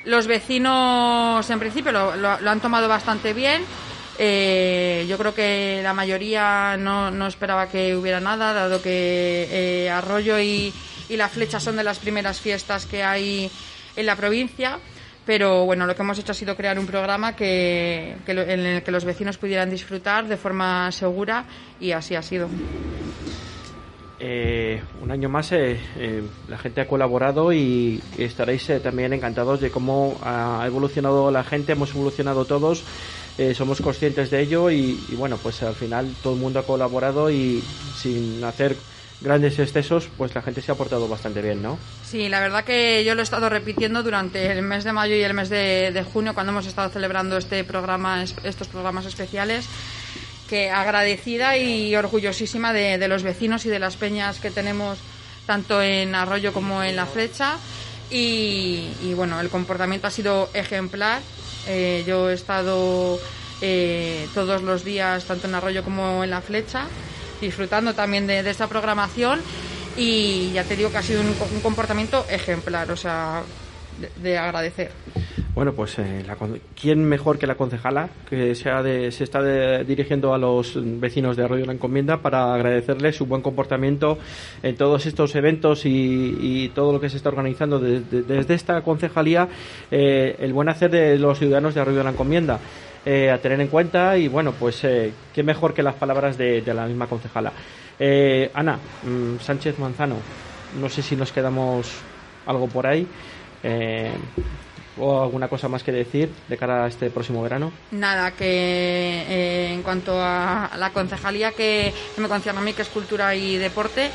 Los vecinos, en principio, lo, lo- lo han tomado bastante bien. Eh, yo creo que la mayoría no, no esperaba que hubiera nada, dado que eh, Arroyo y, y La Flecha son de las primeras fiestas que hay en la provincia. Pero bueno, lo que hemos hecho ha sido crear un programa que, que en el que los vecinos pudieran disfrutar de forma segura y así ha sido. Eh, un año más eh, eh, la gente ha colaborado y estaréis también encantados de cómo ha evolucionado la gente, hemos evolucionado todos, somos conscientes de ello y, y bueno, pues al final todo el mundo ha colaborado y sin hacer grandes excesos, pues la gente se ha portado bastante bien, ¿no? Sí, la verdad que yo lo he estado repitiendo durante el mes de mayo y el mes de, de junio cuando hemos estado celebrando este programa, es- estos programas especiales, que agradecida y orgullosísima de, los vecinos y de las peñas que tenemos tanto en Arroyo como en La Flecha. Y, bueno, el comportamiento ha sido ejemplar. Eh, yo he estado eh, todos los días tanto en Arroyo como en La Flecha disfrutando también de, esta programación. Y ya te digo que ha sido un comportamiento ejemplar, o sea, de, de agradecer. Bueno, pues eh, ¿quién mejor que la concejala que se, de- se está de- dirigiendo a los vecinos de Arroyo de la Encomienda para agradecerles su buen comportamiento en todos estos eventos y, y todo lo que se está organizando desde, esta concejalía, eh, el buen hacer de los ciudadanos de Arroyo de la Encomienda. eh, a tener en cuenta y bueno, pues qué mejor que las palabras de, la misma concejala. Ana mm, Sánchez Manzano, no sé si nos quedamos algo por ahí. Eh, ¿O alguna cosa más que decir de cara a este próximo verano? Nada, que eh, en cuanto a la concejalía que, que me concierne a mí, que es cultura y deporte,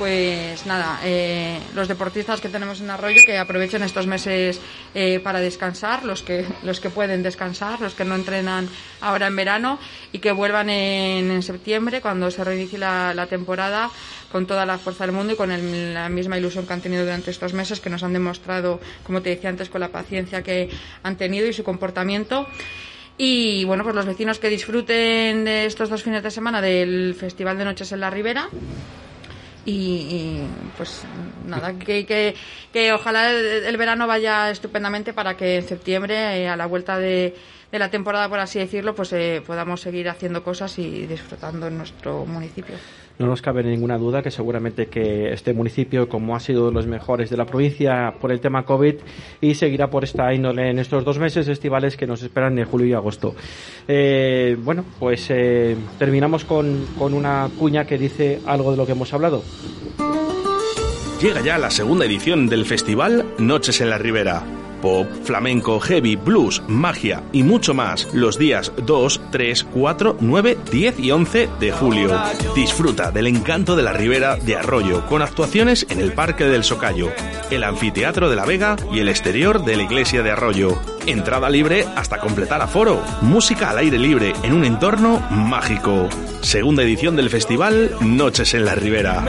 pues nada, eh, los deportistas que tenemos en Arroyo que aprovechen estos meses eh, para descansar, los que, los que pueden descansar, los que no entrenan ahora en verano y que vuelvan en, en septiembre cuando se reinicie la, la temporada con toda la fuerza del mundo y con el- la misma ilusión que han tenido durante estos meses, que nos han demostrado, como te decía antes, con la paciencia que han tenido y su comportamiento. Y bueno, pues los vecinos que disfruten de estos dos fines de semana del Festival de Noches en la Ribera. Y, pues nada, que, que, que ojalá el, el verano vaya estupendamente para que en septiembre, eh, a la vuelta de, de la temporada, por así decirlo, pues eh, podamos seguir haciendo cosas y disfrutando en nuestro municipio. No nos cabe ninguna duda que seguramente que este municipio, como ha sido de los mejores de la provincia por el tema COVID, y seguirá por esta índole en estos dos meses estivales que nos esperan de julio y agosto. Eh, bueno, pues eh, terminamos con, con una cuña que dice algo de lo que hemos hablado. Llega ya la segunda edición del festival Noches en la Ribera. Pop, flamenco, heavy, blues, magia y mucho más los días 2, 3, 4, 9, 10 y 11 de julio. Disfruta del encanto de la Ribera de Arroyo con actuaciones en el Parque del Socayo, el Anfiteatro de la Vega y el exterior de la Iglesia de Arroyo. Entrada libre hasta completar aforo. Música al aire libre en un entorno mágico. Segunda edición del festival Noches en la Ribera.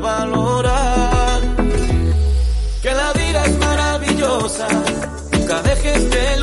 valorar. Que la vida es maravillosa, nunca dejes de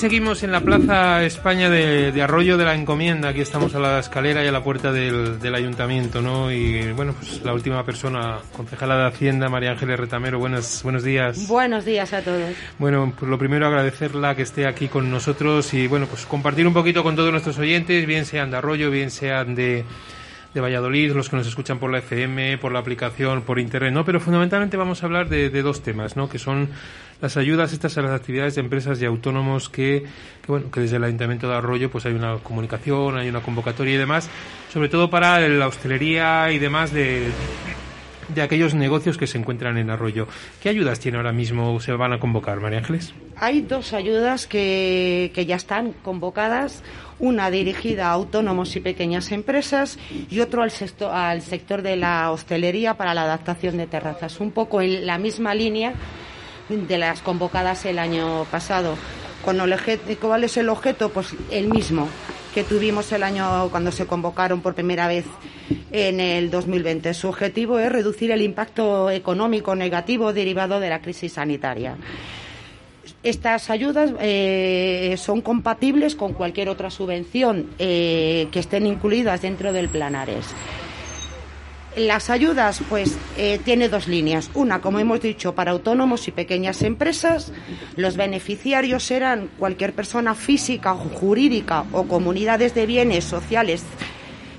seguimos en la Plaza España de, de Arroyo de la Encomienda. Aquí estamos a la escalera y a la puerta del, del ayuntamiento, ¿no? Y bueno, pues la última persona, concejala de Hacienda, María Ángeles Retamero. Buenos, buenos días. Buenos días a todos. Bueno, pues lo primero agradecerla que esté aquí con nosotros y bueno, pues compartir un poquito con todos nuestros oyentes, bien sean de Arroyo, bien sean de, de Valladolid, los que nos escuchan por la FM, por la aplicación, por internet, ¿no? Pero fundamentalmente vamos a hablar de, dos temas, ¿no? Que son las ayudas estas a las actividades de empresas y autónomos que, que, bueno, que desde el Ayuntamiento de Arroyo pues hay una comunicación, hay una convocatoria y demás, sobre todo para la hostelería y demás de, de aquellos negocios que se encuentran en Arroyo. ¿Qué ayudas tiene ahora mismo se van a convocar, María Ángeles? Hay dos ayudas que, que ya están convocadas, una dirigida a autónomos y pequeñas empresas y otro al, al sector de la hostelería para la adaptación de terrazas, un poco en la misma línea de las convocadas el año pasado. Con el ¿Cuál es el objeto? Pues el mismo que tuvimos el año cuando se convocaron por primera vez en el 2020. Su objetivo es reducir el impacto económico negativo derivado de la crisis sanitaria. Estas ayudas eh, son compatibles con cualquier otra subvención eh, que estén incluidas dentro del Planares. Las ayudas, pues, eh, tiene dos líneas. Una, como hemos dicho, para autónomos y pequeñas empresas. Los beneficiarios serán cualquier persona física jurídica o comunidades de bienes sociales,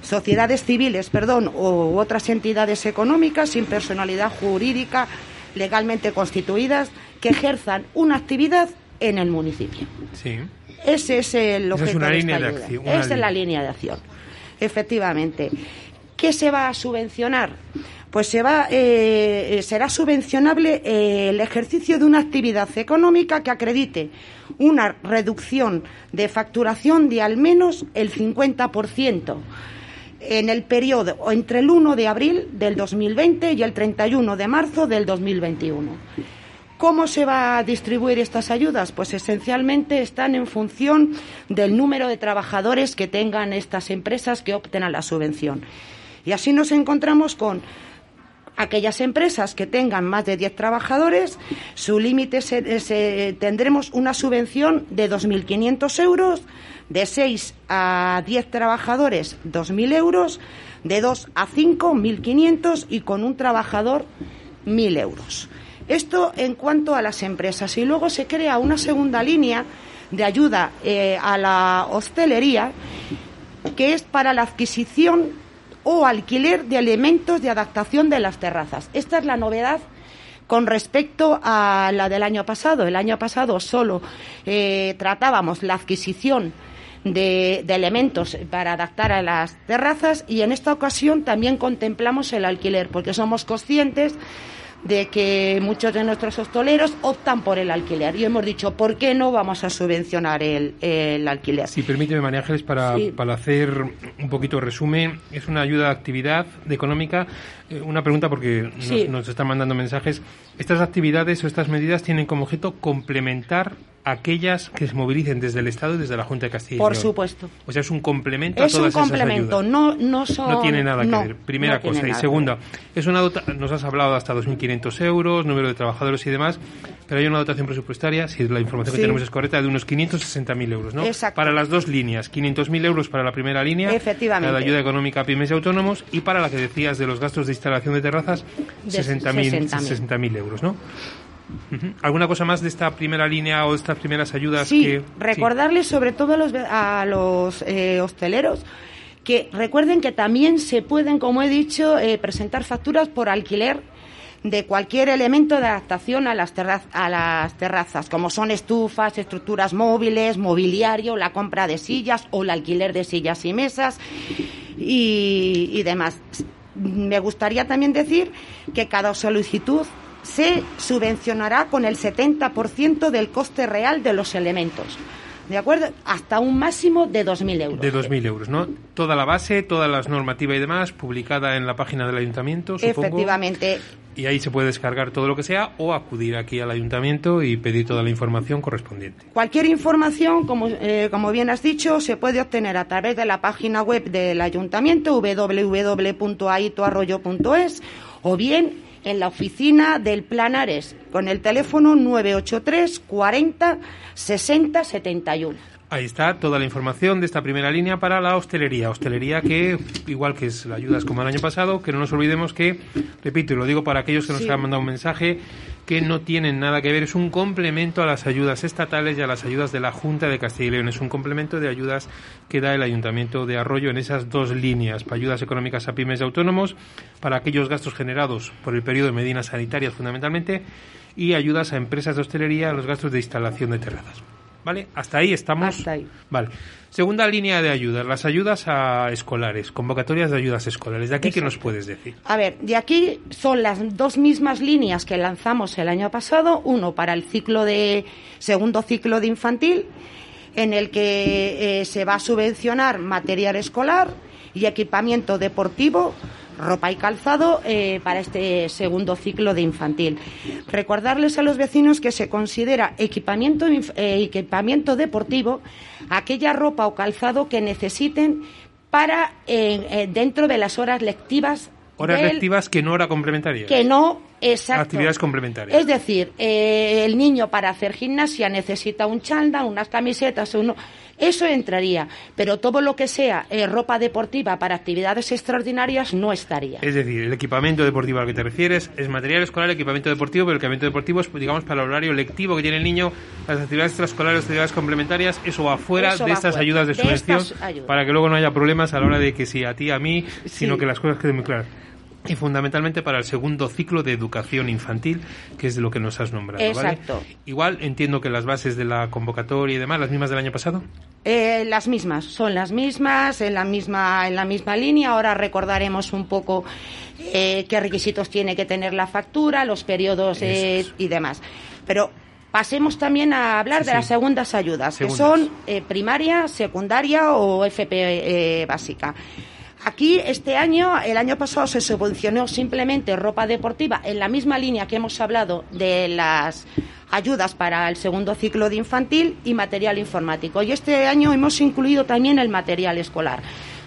sociedades civiles, perdón, o otras entidades económicas sin personalidad jurídica legalmente constituidas que ejerzan una actividad en el municipio. Sí. Ese es el es objeto una de línea esta de ayuda. acción, una Esa es línea. la línea de acción. Efectivamente. ¿Qué se va a subvencionar? Pues se va, eh, eh, será subvencionable eh, el ejercicio de una actividad económica que acredite una reducción de facturación de al menos el 50% en el periodo entre el 1 de abril del 2020 y el 31 de marzo del 2021. ¿Cómo se va a distribuir estas ayudas? Pues esencialmente están en función del número de trabajadores que tengan estas empresas que opten a la subvención. Y así nos encontramos con aquellas empresas que tengan más de 10 trabajadores, su límite tendremos una subvención de 2.500 euros, de 6 a 10 trabajadores 2.000 euros, de 2 a 5 1.500 y con un trabajador 1.000 euros. Esto en cuanto a las empresas. Y luego se crea una segunda línea de ayuda eh, a la hostelería que es para la adquisición o alquiler de elementos de adaptación de las terrazas. Esta es la novedad con respecto a la del año pasado. El año pasado solo eh, tratábamos la adquisición de, de elementos para adaptar a las terrazas y en esta ocasión también contemplamos el alquiler porque somos conscientes de que muchos de nuestros hosteleros optan por el alquiler y hemos dicho, ¿por qué no vamos a subvencionar el, el alquiler? Si permíteme, María Ángeles, para, Sí. para hacer un poquito de resumen, es una ayuda de actividad de económica. Eh, una pregunta porque nos, Sí. nos están mandando mensajes. ¿Estas actividades o estas medidas tienen como objeto complementar aquellas que se movilicen desde el Estado y desde la Junta de Castilla y Por supuesto. O sea, es un complemento Es a un todas esas complemento, ayudas. no, no son... No tiene nada que no, ver. Primera no cosa. Y segunda, es una dota- nos has hablado de hasta 2.500 euros, número de trabajadores y demás, pero hay una dotación presupuestaria, si la información Sí. que tenemos es correcta, de unos 560.000 euros, ¿no? Exacto. Para las dos líneas, 500.000 euros para la primera línea, Efectivamente. la de ayuda económica a pymes y autónomos, y para la que decías de los gastos de instalación de terrazas, De 60.000 60.000. 60.000 euros, ¿no? ¿Alguna cosa más de esta primera línea o de estas primeras ayudas Sí, que... recordarles sobre todo a los, a los eh, hosteleros que recuerden que también se pueden, como he dicho, eh, presentar facturas por alquiler de cualquier elemento de adaptación a las, terra- a las terrazas, como son estufas, estructuras móviles, mobiliario, la compra de sillas o el alquiler de sillas y mesas y, y demás. Me gustaría también decir que cada solicitud se subvencionará con el 70% del coste real de los elementos. ¿De acuerdo? Hasta un máximo de 2.000 euros. De 2.000 euros, ¿no? Toda la base, toda la normativa y demás, publicada en la página del ayuntamiento, supongo. Efectivamente. Y ahí se puede descargar todo lo que sea o acudir aquí al ayuntamiento y pedir toda la información correspondiente. Cualquier información, como, eh, como bien has dicho, se puede obtener a través de la página web del ayuntamiento www.aitoarroyo.es o bien en la oficina del Plan Ares con el teléfono 983 40 60 71. Ahí está toda la información de esta primera línea para la hostelería. Hostelería que, igual que es la ayudas como el año pasado, que no nos olvidemos que, repito, y lo digo para aquellos que nos Sí. han mandado un mensaje, que no tienen nada que ver, es un complemento a las ayudas estatales y a las ayudas de la Junta de Castilla y León. Es un complemento de ayudas que da el Ayuntamiento de Arroyo en esas dos líneas, para ayudas económicas a pymes y autónomos, para aquellos gastos generados por el periodo de medidas sanitarias fundamentalmente, y ayudas a empresas de hostelería a los gastos de instalación de terrazas. ¿Vale? Hasta ahí estamos. Vale. Segunda línea de ayudas, las ayudas a escolares, convocatorias de ayudas escolares. ¿De aquí qué nos puedes decir? A ver, de aquí son las dos mismas líneas que lanzamos el año pasado, uno para el ciclo de segundo ciclo de infantil, en el que eh, se va a subvencionar material escolar y equipamiento deportivo, ropa y calzado eh, para este segundo ciclo de infantil. Recordarles a los vecinos que se considera equipamiento, eh, equipamiento deportivo aquella ropa o calzado que necesiten para eh, eh, dentro de las horas lectivas Horas del- lectivas que no hora complementaria. que no exacto Actividades complementarias. es decir eh, el niño para hacer gimnasia necesita un chanda unas camisetas uno eso entraría pero todo lo que sea eh, ropa deportiva para actividades extraordinarias no estaría Es decir, el equipamiento deportivo al que te refieres es material escolar, equipamiento deportivo, pero el equipamiento deportivo es, digamos, para el horario lectivo que tiene el niño, las actividades extraescolares, actividades complementarias, eso va fuera Eso de va estas fuera, ayudas de de subvención, ayudas. para que luego no haya problemas a la hora de que si a ti, a mí, sino que las cosas queden muy claras. Y fundamentalmente para el segundo ciclo de educación infantil, que es de lo que nos has nombrado, ¿vale? Exacto. Igual entiendo que las bases de la convocatoria y demás, las mismas del año pasado. Eh, las mismas, son las mismas, en la misma, en la misma línea. Ahora recordaremos un poco eh, qué requisitos tiene que tener la factura, los periodos eh, y demás. Pero pasemos también a hablar Sí, de las segundas ayudas, Segundas. que son eh, primaria, secundaria o FP básica. Aquí este año, el año pasado se subvencionó simplemente ropa deportiva en la misma línea que hemos hablado de las ayudas para el segundo ciclo de infantil y material informático. Y este año hemos incluido también el material escolar,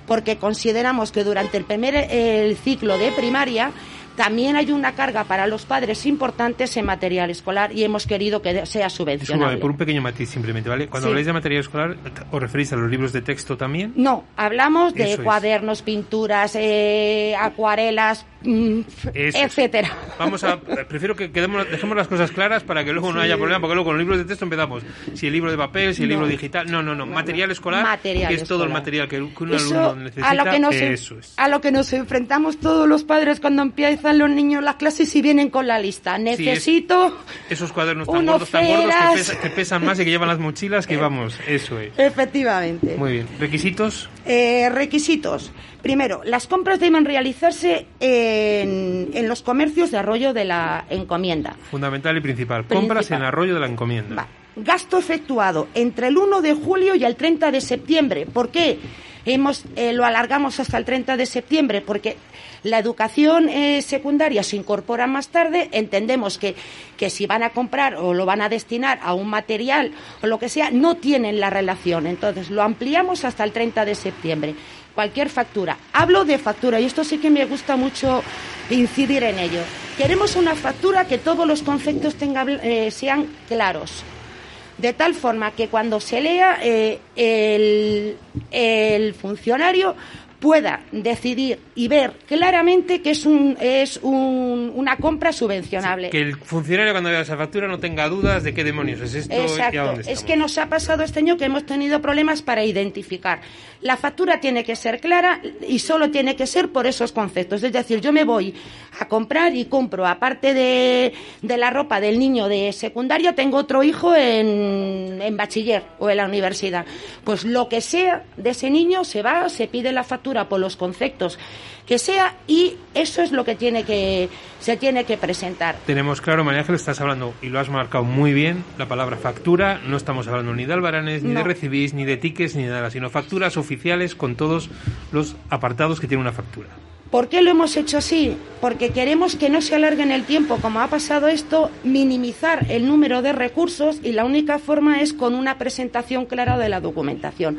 porque consideramos que durante el primer el ciclo de primaria también hay una carga para los padres importantes en material escolar y hemos querido que sea subvencionable. por un pequeño matiz simplemente, ¿vale? Cuando Sí. habláis de material escolar, ¿os referís a los libros de texto también? No, hablamos de Eso es. cuadernos, pinturas, eh, acuarelas. Etcétera. Vamos a, prefiero que quedemos, dejemos las cosas claras para que luego no haya problema, porque luego con los libros de texto empezamos. Si el libro de papel, si el No. libro digital, no, no, no, material escolar, Material que es todo el material que, un Eso, alumno necesita, a lo que nos, eso es. a lo que nos enfrentamos todos los padres cuando empiezan los niños las clases y vienen con la lista. es- Necesito, Esos cuadernos tan gordos, tan gordos, que, pesa- que pesan más y que llevan las mochilas, que vamos, eso es. efectivamente. Muy bien. ¿Requisitos? Eh, requisitos. Primero, las compras deben realizarse en, en los comercios de arroyo de la encomienda. Fundamental y principal. Compras en arroyo de la encomienda. Gasto efectuado entre el 1 de julio y el 30 de septiembre. ¿Por qué hemos, eh, lo alargamos hasta el 30 de septiembre? Porque la educación eh, secundaria se incorpora más tarde. Entendemos que, que si van a comprar o lo van a destinar a un material o lo que sea, no tienen la relación. Entonces lo ampliamos hasta el 30 de septiembre. Cualquier factura. Hablo de factura y esto sí que me gusta mucho incidir en ello. Queremos una factura que todos los conceptos eh, sean claros de tal forma que cuando se lea eh, el funcionario pueda decidir y ver claramente que es un es un- una compra subvencionable. Que el funcionario cuando vea esa factura no tenga dudas de qué demonios es esto y a Exacto. dónde Es que nos ha pasado este año que hemos tenido problemas para identificar. La factura tiene que ser clara y solo tiene que ser por esos conceptos. Es decir, yo me voy a comprar y compro, aparte de, de la ropa del niño de secundaria, tengo otro hijo en, en bachiller o en la universidad. Pues lo que sea de ese niño se va, se pide la factura por los conceptos que sea y eso es lo que tiene que se tiene que presentar. Tenemos claro, María Ángel, estás hablando, y lo has marcado muy bien, la palabra factura. No estamos hablando ni de albaranes, ni de recibís, ni de tickets, ni de nada, sino facturas oficiales con todos los apartados que tiene una factura. ¿Por qué lo hemos hecho así? Porque queremos que no se alargue en el tiempo, como ha pasado esto, minimizar el número de recursos y la única forma es con una presentación clara de la documentación.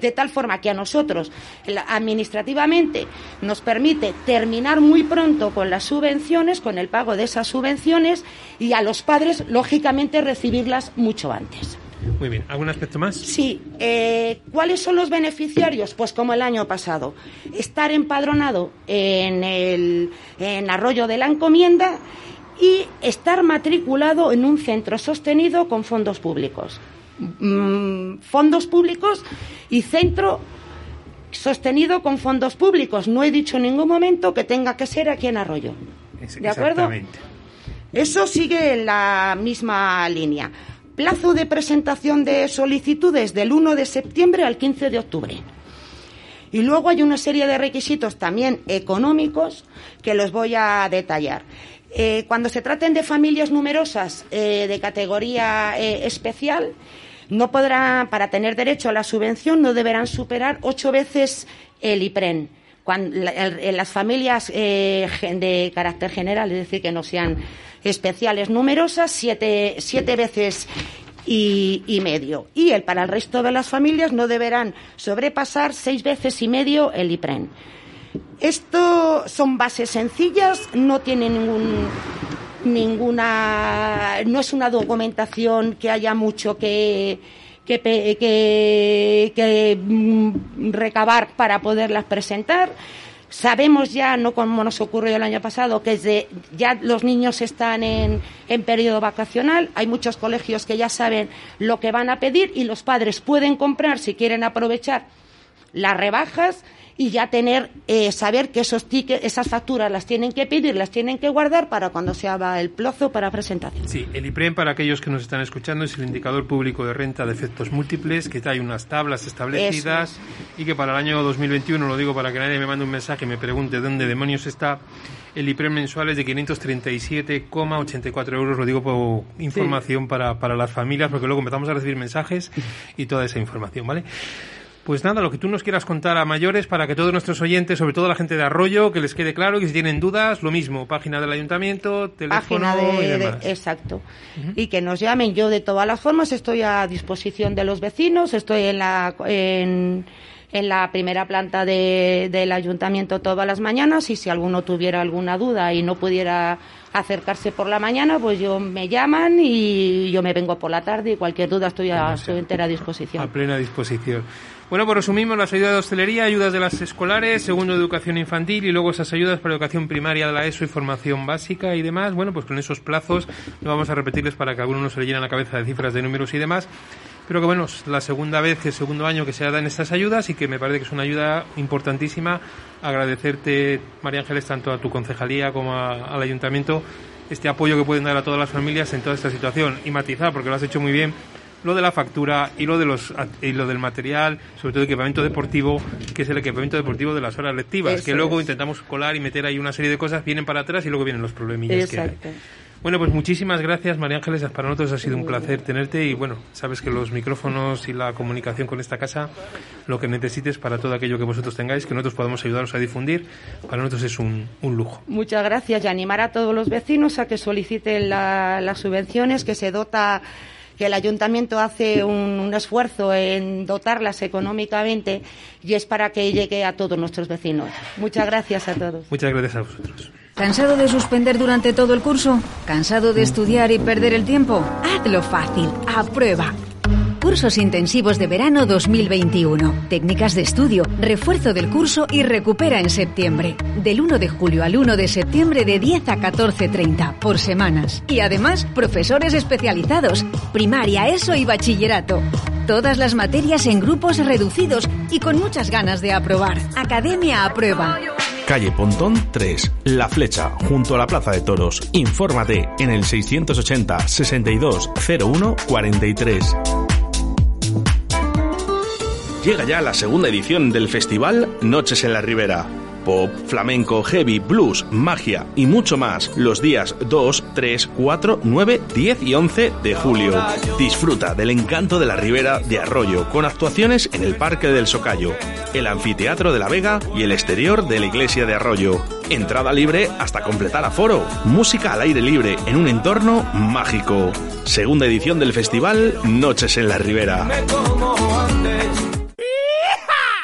De tal forma que a nosotros administrativamente nos permite terminar muy pronto con las subvenciones, con el pago de esas subvenciones y a los padres, lógicamente, recibirlas mucho antes. Muy bien. ¿Algún aspecto más? Sí. eh, ¿Cuáles son los beneficiarios? Pues como el año pasado. Estar empadronado en, el, en Arroyo de la Encomienda y estar matriculado en un centro sostenido con fondos públicos. Mm, fondos públicos y centro sostenido con fondos públicos. No he dicho en ningún momento que tenga que ser aquí en Arroyo. ¿De acuerdo? Eso sigue en la misma línea. Plazo de presentación de solicitudes del 1 de septiembre al 15 de octubre. Y luego hay una serie de requisitos también económicos que los voy a detallar. Eh, cuando se traten de familias numerosas eh, de categoría eh, especial, no podrán, para tener derecho a la subvención, no deberán superar ocho veces el IPREN. En las familias eh, de carácter general, es decir, que no sean especiales numerosas, siete, siete veces y, y medio. Y el, para el resto de las familias no deberán sobrepasar seis veces y medio el IPREN. Esto son bases sencillas, no tiene ningún ninguna no es una documentación que haya mucho que que, que, mm, recabar para poderlas presentar. Sabemos ya, no como nos ocurrió el año pasado, que desde ya los niños están en, en periodo vacacional. Hay muchos colegios que ya saben lo que van a pedir y los padres pueden comprar si quieren aprovechar las rebajas y ya tener eh, saber que esos tickets, esas facturas las tienen que pedir, las tienen que guardar para cuando se haga el plazo para presentación. Sí, el IPREM, para aquellos que nos están escuchando, es el indicador público de renta de efectos múltiples, que trae unas tablas establecidas y que para el año 2021, lo digo para que nadie me mande un mensaje y me pregunte dónde demonios está, el IPREM mensual es de 537,84 euros, lo digo por información para, para las familias, porque luego empezamos a recibir mensajes y toda esa información, ¿vale? Pues nada, lo que tú nos quieras contar a mayores para que todos nuestros oyentes, sobre todo la gente de Arroyo, que les quede claro que si tienen dudas, lo mismo, página del ayuntamiento, teléfono página de, y de- demás. exacto. Y que nos llamen. Yo de todas las formas estoy a disposición de los vecinos. Estoy en la en, en la primera planta de- del ayuntamiento todas las mañanas y si alguno tuviera alguna duda y no pudiera acercarse por la mañana pues yo me llaman y yo me vengo por la tarde y cualquier duda estoy a su entera disposición. A plena disposición. Bueno, pues resumimos las ayudas de hostelería, ayudas de las escolares, segundo de educación infantil y luego esas ayudas para educación primaria de la ESO y formación básica y demás. Bueno, pues con esos plazos no vamos a repetirles para que a alguno no se le llenen la cabeza de cifras de números y demás. Pero que bueno, es la segunda vez, el segundo año que se dan estas ayudas y que me parece que es una ayuda importantísima. Agradecerte, María Ángeles, tanto a tu concejalía como a- al ayuntamiento este apoyo que pueden dar a todas las familias en toda esta situación y matizar, porque lo has hecho muy bien, lo de la factura y lo de los y lo del material, sobre todo el equipamiento deportivo, que es el equipamiento deportivo de las horas lectivas, Eso que luego es. intentamos colar y meter ahí una serie de cosas, vienen para atrás y luego vienen los problemillas que hay. exacto Bueno, pues muchísimas gracias, María Ángeles. Para nosotros ha sido un placer tenerte y bueno, sabes que los micrófonos y la comunicación con esta casa, lo que necesites para todo aquello que vosotros tengáis, que nosotros podamos ayudaros a difundir, para nosotros es un, un lujo. Muchas gracias y animar a todos los vecinos a que soliciten la- las subvenciones, que se dota, que el ayuntamiento hace un, un esfuerzo en dotarlas económicamente y es para que llegue a todos nuestros vecinos. Muchas gracias a todos. Muchas gracias a vosotros. ¿Cansado de suspender durante todo el curso? ¿Cansado de estudiar y perder el tiempo? Hazlo fácil. Aprueba. Cursos intensivos de verano 2021. Técnicas de estudio, refuerzo del curso y recupera en septiembre. Del 1 de julio al 1 de septiembre de 10 a 14.30 por semanas. Y además, profesores especializados, primaria, ESO y bachillerato. Todas las materias en grupos reducidos y con muchas ganas de aprobar. Academia Aprueba. Calle Pontón 3, La Flecha, junto a la Plaza de Toros. Infórmate en el 680 62 01 43. Llega ya la segunda edición del festival Noches en la Ribera. Pop, flamenco, heavy, blues, magia y mucho más los días 2, 3, 4, 9, 10 y 11 de julio. Disfruta del encanto de la Ribera de Arroyo con actuaciones en el Parque del Socayo, el Anfiteatro de la Vega y el exterior de la Iglesia de Arroyo. Entrada libre hasta completar aforo. Música al aire libre en un entorno mágico. Segunda edición del festival Noches en la Ribera.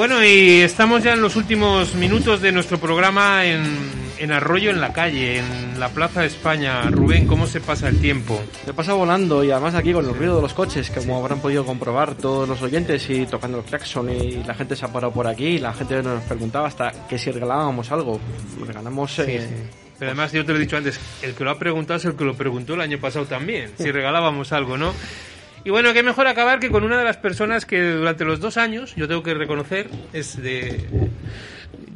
Bueno, y estamos ya en los últimos minutos de nuestro programa en, en Arroyo en la calle, en la Plaza de España. Rubén, ¿cómo se pasa el tiempo? Se pasa volando y además aquí con el ruido de los coches, como habrán podido comprobar todos los oyentes y tocando el claxon y la gente se ha parado por aquí y la gente nos preguntaba hasta que si regalábamos algo. Regalamos... eh, Pero además, yo te lo he dicho antes, el que lo ha preguntado es el que lo preguntó el año pasado también, si regalábamos algo, ¿no? Y bueno, qué mejor acabar que con una de las personas que durante los dos años, yo tengo que reconocer, es de...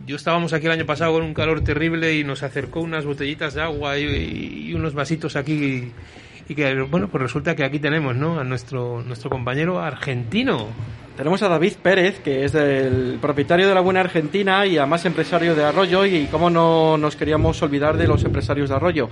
Yo estábamos aquí el año pasado con un calor terrible y nos acercó unas botellitas de agua y, unos vasitos aquí y que, bueno, pues resulta que aquí tenemos, ¿no? A nuestro, nuestro compañero argentino. Tenemos a David Pérez, que es el propietario de la Buena Argentina y además empresario de Arroyo, y cómo no nos queríamos olvidar de los empresarios de Arroyo.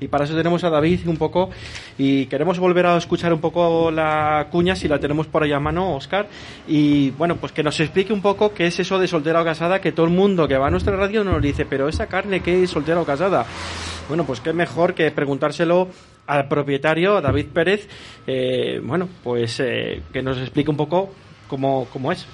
Y para eso tenemos a David un poco, y queremos volver a escuchar un poco la cuña, si la tenemos por ahí a mano, Oscar, y bueno, pues que nos explique un poco qué es eso de soltera o casada, que todo el mundo que va a nuestra radio nos dice, pero esa carne, ¿qué es soltera o casada? Bueno, pues qué mejor que preguntárselo al propietario, a David Pérez, eh, bueno, pues eh, que nos explique un poco cómo, cómo es.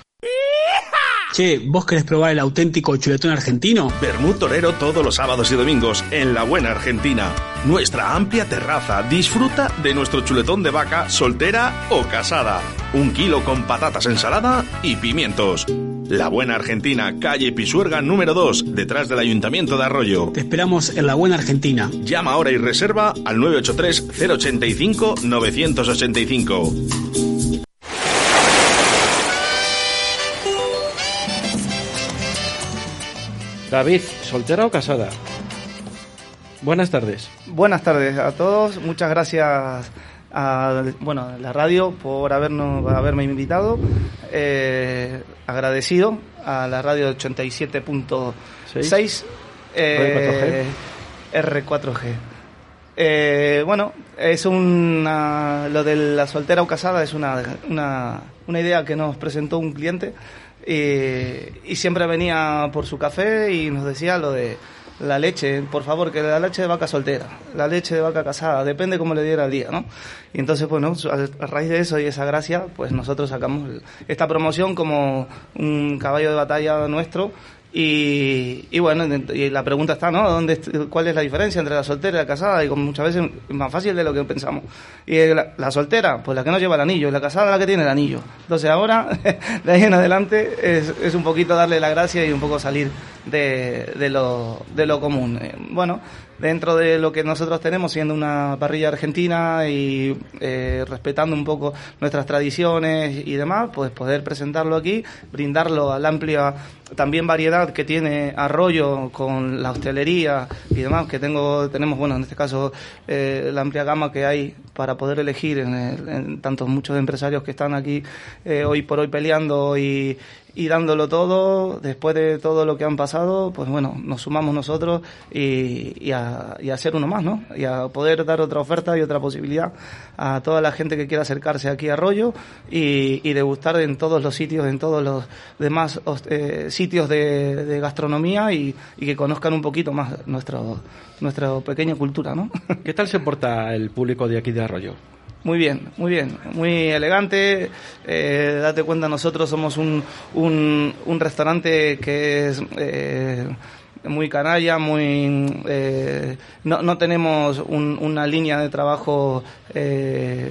Che, ¿vos querés probar el auténtico chuletón argentino? Bermud Torero todos los sábados y domingos en La Buena Argentina. Nuestra amplia terraza. Disfruta de nuestro chuletón de vaca soltera o casada. Un kilo con patatas, ensalada y pimientos. La Buena Argentina, calle Pisuerga número 2, detrás del Ayuntamiento de Arroyo. Te esperamos en La Buena Argentina. Llama ahora y reserva al 983 085 985. David, ¿soltera o casada? Buenas tardes. Buenas tardes a todos. Muchas gracias a bueno, a la radio por habernos, haberme invitado. Eh, agradecido a la radio 87.6 eh, R4G. Eh, bueno, es una, lo de la soltera o casada es una, una, una idea que nos presentó un cliente y, y siempre venía por su café y nos decía lo de la leche, por favor, que la leche de vaca soltera, la leche de vaca casada, depende cómo le diera el día, ¿no? Y entonces, bueno, a raíz de eso y esa gracia, pues nosotros sacamos esta promoción como un caballo de batalla nuestro y, y bueno, y la pregunta está, ¿no? ¿Dónde, ¿Cuál es la diferencia entre la soltera y la casada? Y como muchas veces es más fácil de lo que pensamos. Y la, la soltera, pues la que no lleva el anillo, la casada la que tiene el anillo. Entonces ahora, de ahí en adelante, es, es un poquito darle la gracia y un poco salir de, de, lo, de lo común. Eh, Bueno, dentro de lo que nosotros tenemos, siendo una parrilla argentina y eh, respetando un poco nuestras tradiciones y demás, pues poder presentarlo aquí, brindarlo a la amplia también variedad que tiene Arroyo con la hostelería y demás, que tengo, tenemos, bueno, en este caso, eh, la amplia gama que hay para poder elegir en, en tantos muchos empresarios que están aquí eh, hoy por hoy peleando y, y dándolo todo, después de todo lo que han pasado, pues bueno, nos sumamos nosotros y, y a, y a ser uno más, ¿no? Y a poder dar otra oferta y otra posibilidad a toda la gente que quiera acercarse aquí a Arroyo y, y degustar en todos los sitios, en todos los demás eh, sitios de, de gastronomía y, y que conozcan un poquito más nuestro, nuestra pequeña cultura, ¿no? ¿Qué tal se porta el público de aquí de Arroyo? Muy bien, muy bien, muy elegante. Eh, date cuenta, nosotros somos un, un, un restaurante que es eh, muy canalla, muy eh, no, no tenemos un- una línea de trabajo eh,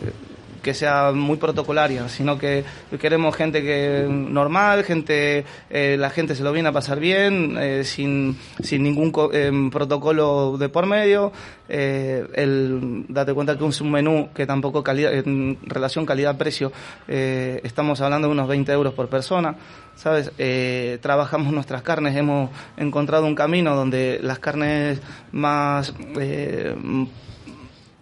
que sea muy protocolaria, sino que queremos gente que normal, gente eh, la gente se lo viene a pasar bien, eh, sin, sin ningún co- em, protocolo de por medio. Eh, el, date cuenta que es un menú que tampoco calidad, en relación calidad-precio, eh, estamos hablando de unos 20 euros por persona. ¿Sabes? Eh, trabajamos nuestras carnes, hemos encontrado un camino donde las carnes más eh,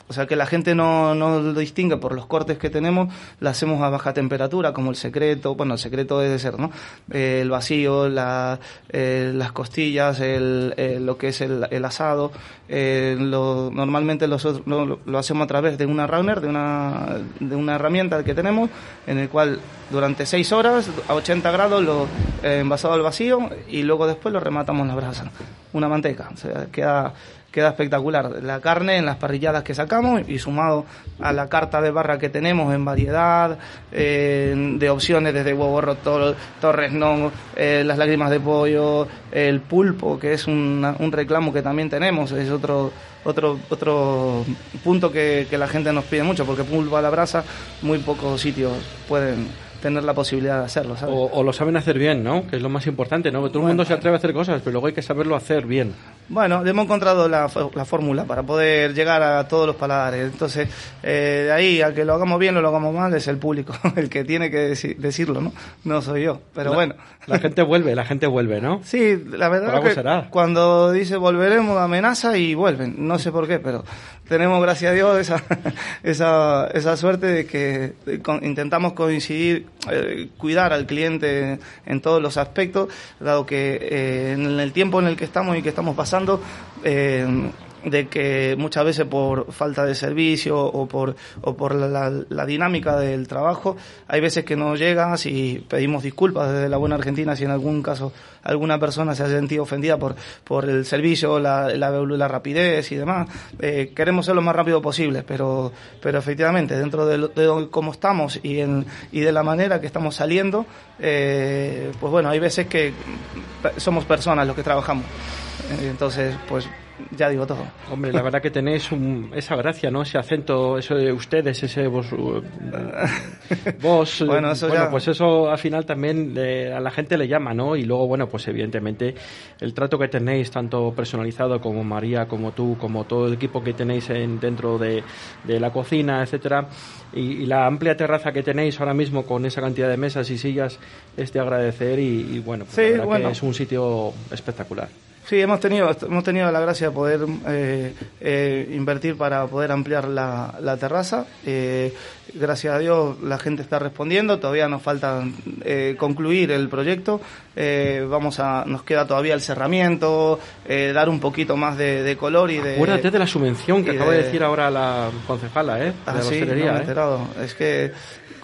O sea, que la gente no, no lo distingue por los cortes que tenemos, lo hacemos a baja temperatura, como el secreto, bueno, el secreto debe ser, ¿no? Eh, el vacío, la, eh, las costillas, el, eh, lo que es el, el asado. lo, normalmente los, lo, lo hacemos a través de una runner, de una, de una herramienta que tenemos, en el cual durante 6 horas, a 80 grados, lo envasado al vacío y luego después lo rematamos en la brasa. Una manteca, o sea, queda queda espectacular. La carne en las parrilladas que sacamos y sumado a la carta de barra que tenemos en variedad, de opciones desde huevo roto, torres no, eh, las lágrimas de pollo, el pulpo, que es un reclamo que también tenemos, es otro otro otro punto que, que la gente nos pide mucho, porque pulpo a la brasa muy pocos sitios pueden tener la posibilidad de hacerlo, ¿sabes? O, o lo saben hacer bien, ¿no? Que es lo más importante, ¿no? Que todo el mundo se atreve a hacer cosas, pero luego hay que saberlo hacer bien. Bueno, hemos encontrado la, la fórmula para poder llegar a todos los paladares. Entonces, eh, de ahí a que lo hagamos bien o lo hagamos mal es el público el que tiene que deci- decirlo, ¿no? No soy yo. Pero La- bueno. La gente vuelve, la gente vuelve, ¿no? Sí, la verdad algo que será. cuando dice volveremos amenaza y vuelven. No sé por qué, pero tenemos, gracias a Dios, esa, esa, esa suerte de que intentamos coincidir, eh, cuidar al cliente en todos los aspectos, dado que eh, en el tiempo en el que estamos y que estamos pasando, eh, de que muchas veces por falta de servicio o por, o por la, la- dinámica del trabajo, hay veces que no llegas y pedimos disculpas desde la buena Argentina si en algún caso alguna persona se ha sentido ofendida por, por el servicio, la, la, rapidez y demás. Eh, queremos ser lo más rápido posible, pero, pero efectivamente, dentro de, lo- de cómo estamos y, en, y de la manera que estamos saliendo, eh, pues bueno, hay veces que somos personas los que trabajamos. Entonces, pues ya digo todo. Hombre, la verdad que tenéis un- esa gracia, ¿no? Ese acento, eso de ustedes, ese vos. uh, vos. Bueno, eh, eso ya- pues eso al final también eh, a la gente le llama, ¿no? Y luego, bueno, pues evidentemente el trato que tenéis, tanto personalizado como María, como tú, como todo el equipo que tenéis en, dentro de, de la cocina, etcétera, y, y la amplia terraza que tenéis ahora mismo con esa cantidad de mesas y sillas, es de agradecer y, y bueno, pues Sí, la verdad bueno. que es un sitio espectacular. Sí, hemos tenido, hemos tenido la gracia de poder eh, eh, invertir para poder ampliar la, la terraza. Eh, gracias a Dios la gente está respondiendo, todavía nos falta eh, concluir el proyecto. Eh, vamos a, nos queda todavía el cerramiento, eh, dar un poquito más de, de color y de... Acuérdate de la subvención que acaba de de- decir ahora la concejala, ¿eh? De Ah, la sí, no me he ¿eh? enterado. Es que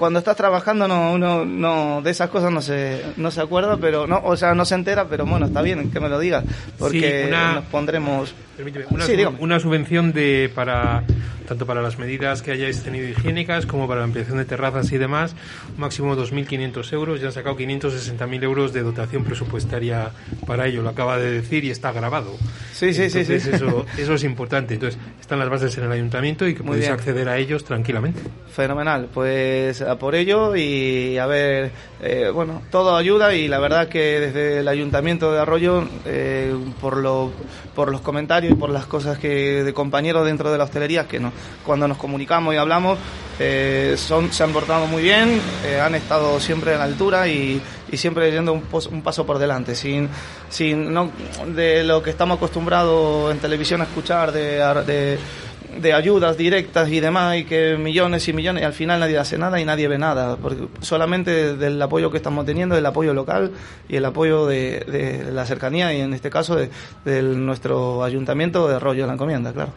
cuando estás trabajando no uno no de esas cosas no se no se acuerda, pero no, o sea, no se entera, pero bueno, está bien que me lo digas porque Sí, una- nos pondremos Permíteme, una, Sí, una subvención de para tanto para las medidas que hayáis tenido higiénicas como para la ampliación de terrazas y demás, máximo 2.500 euros. Ya han sacado 560.000 euros de dotación presupuestaria para ello. Lo acaba de decir y está grabado. Sí, sí, sí, Entonces, sí. Eso, eso es importante. Entonces, están las bases en el ayuntamiento y que podéis acceder a ellos tranquilamente. Fenomenal, pues a por ello y a ver, eh, bueno, todo ayuda y la verdad que desde el Ayuntamiento de Arroyo, eh, por, lo, por los comentarios y por las cosas que de compañeros dentro de la hostelería, que no, cuando nos comunicamos y hablamos, eh, son, se han portado muy bien, eh, han estado siempre a la altura y, y siempre yendo un, un paso por delante, sin, sin no, de lo que estamos acostumbrados en televisión a escuchar, de, de de ayudas directas y demás y que millones y millones y al final nadie hace nada y nadie ve nada porque solamente del apoyo que estamos teniendo el apoyo local y el apoyo de, de la cercanía y en este caso de nuestro ayuntamiento de Arroyo de la Encomienda claro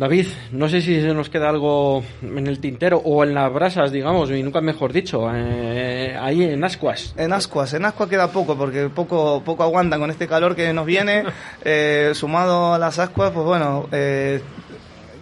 David, no sé si se nos queda algo en el tintero o en las brasas, digamos, y nunca mejor dicho, eh, ahí en Ascuas. En Ascuas, en Ascuas queda poco porque poco poco aguantan con este calor que nos viene eh, sumado a las Ascuas pues bueno eh,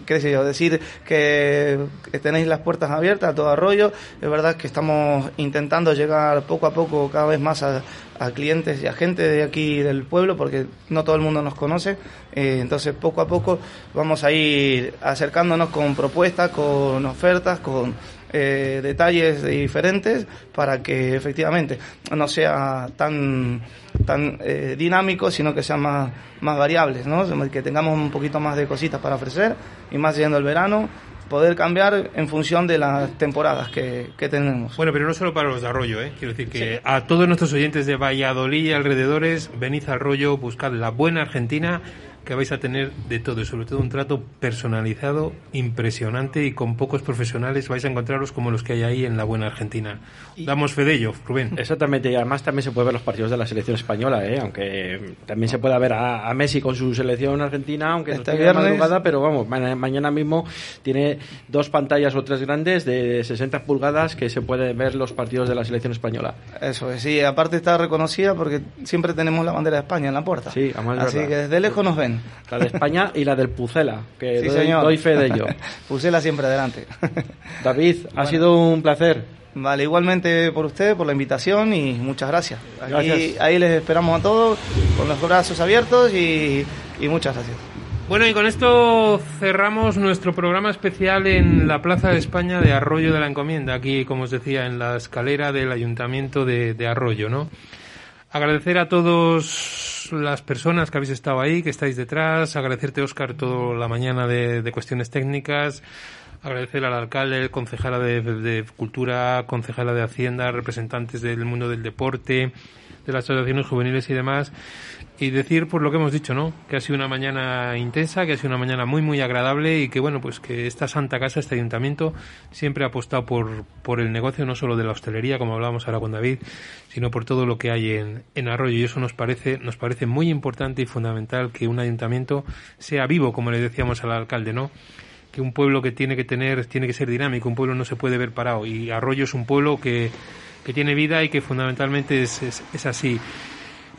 qué sé decir que, tenéis las puertas abiertas a todo arroyo. Es verdad que estamos intentando llegar poco a poco cada vez más a, a clientes y a gente de aquí del pueblo, porque no todo el mundo nos conoce. Eh, entonces, poco a poco vamos a ir acercándonos con propuestas, con ofertas, con eh, detalles diferentes para que efectivamente no sea tan tan eh, dinámico, sino que sean más, más variables, ¿no? que tengamos un poquito más de cositas para ofrecer y más yendo el verano, poder cambiar en función de las temporadas que, que tenemos. Bueno, pero no solo para los de Arroyo, ¿eh? Quiero decir que a todos nuestros oyentes de Valladolid y alrededores, venid a Arroyo, buscad la buena Argentina, que vais a tener de todo y sobre todo un trato personalizado, impresionante y con pocos profesionales vais a encontraros como los que hay ahí en la buena Argentina. Damos fe de ello, Rubén. Exactamente, y además también se puede ver los partidos de la selección española, ¿eh? aunque también se puede ver a, a Messi con su selección argentina, aunque Este de viernes- madrugada, pero vamos, ma- mañana mismo tiene dos pantallas o tres grandes de 60 pulgadas que se pueden ver los partidos de la selección española. Eso es, sí, aparte está reconocida porque siempre tenemos la bandera de España en la puerta. Sí, además Así verdad. que desde lejos nos ven. La de España y la del Pucela, que Sí, doy, señor. doy fe de ello. Pusela siempre adelante. David, ha sido un placer. Vale, igualmente por usted, por la invitación y muchas gracias. Aquí- Gracias. Ahí les esperamos a todos con los brazos abiertos y, y muchas gracias. Bueno, y con esto cerramos nuestro programa especial en la Plaza de España de Arroyo de la Encomienda, aquí, como os decía, en la escalera del Ayuntamiento de, de Arroyo, ¿no? Agradecer a todas las personas que habéis estado ahí, que estáis detrás, agradecerte, Óscar, toda la mañana de, de cuestiones técnicas, agradecer al alcalde, concejala de, de Cultura, concejala de Hacienda, representantes del mundo del deporte, de las asociaciones juveniles y demás, y decir por lo que hemos dicho, ¿no? Que ha sido una mañana intensa, que ha sido una mañana muy muy agradable y que bueno, pues que esta santa casa, este ayuntamiento siempre ha apostado por por el negocio no solo de la hostelería, como hablábamos ahora con David, sino por todo lo que hay en, en Arroyo y eso nos parece nos parece muy importante y fundamental que un ayuntamiento sea vivo, como le decíamos al alcalde, ¿no? que un pueblo que tiene que tener, tiene que ser dinámico, un pueblo no se puede ver parado y Arroyo es un pueblo que, que tiene vida y que fundamentalmente es, es así.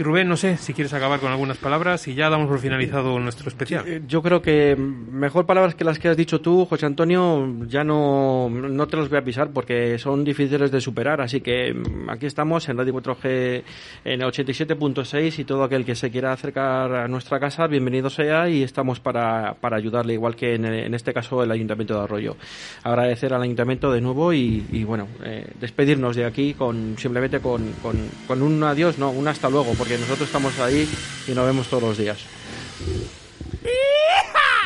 Rubén, no sé si quieres acabar con algunas palabras y ya damos por finalizado nuestro especial. Eh, Yo creo que mejor palabras que las que has dicho tú, José Antonio, ya no, no te los voy a pisar porque son difíciles de superar. Así que mm, aquí estamos en Radio 4G en el 87.6 y todo aquel que se quiera acercar a nuestra casa, bienvenido sea y estamos para, para ayudarle, igual que en, este caso el Ayuntamiento de Arroyo. Agradecer al Ayuntamiento de nuevo y, bueno, eh, despedirnos de aquí con simplemente con, con un adiós, no, un hasta luego, porque nosotros estamos ahí y nos vemos todos los días.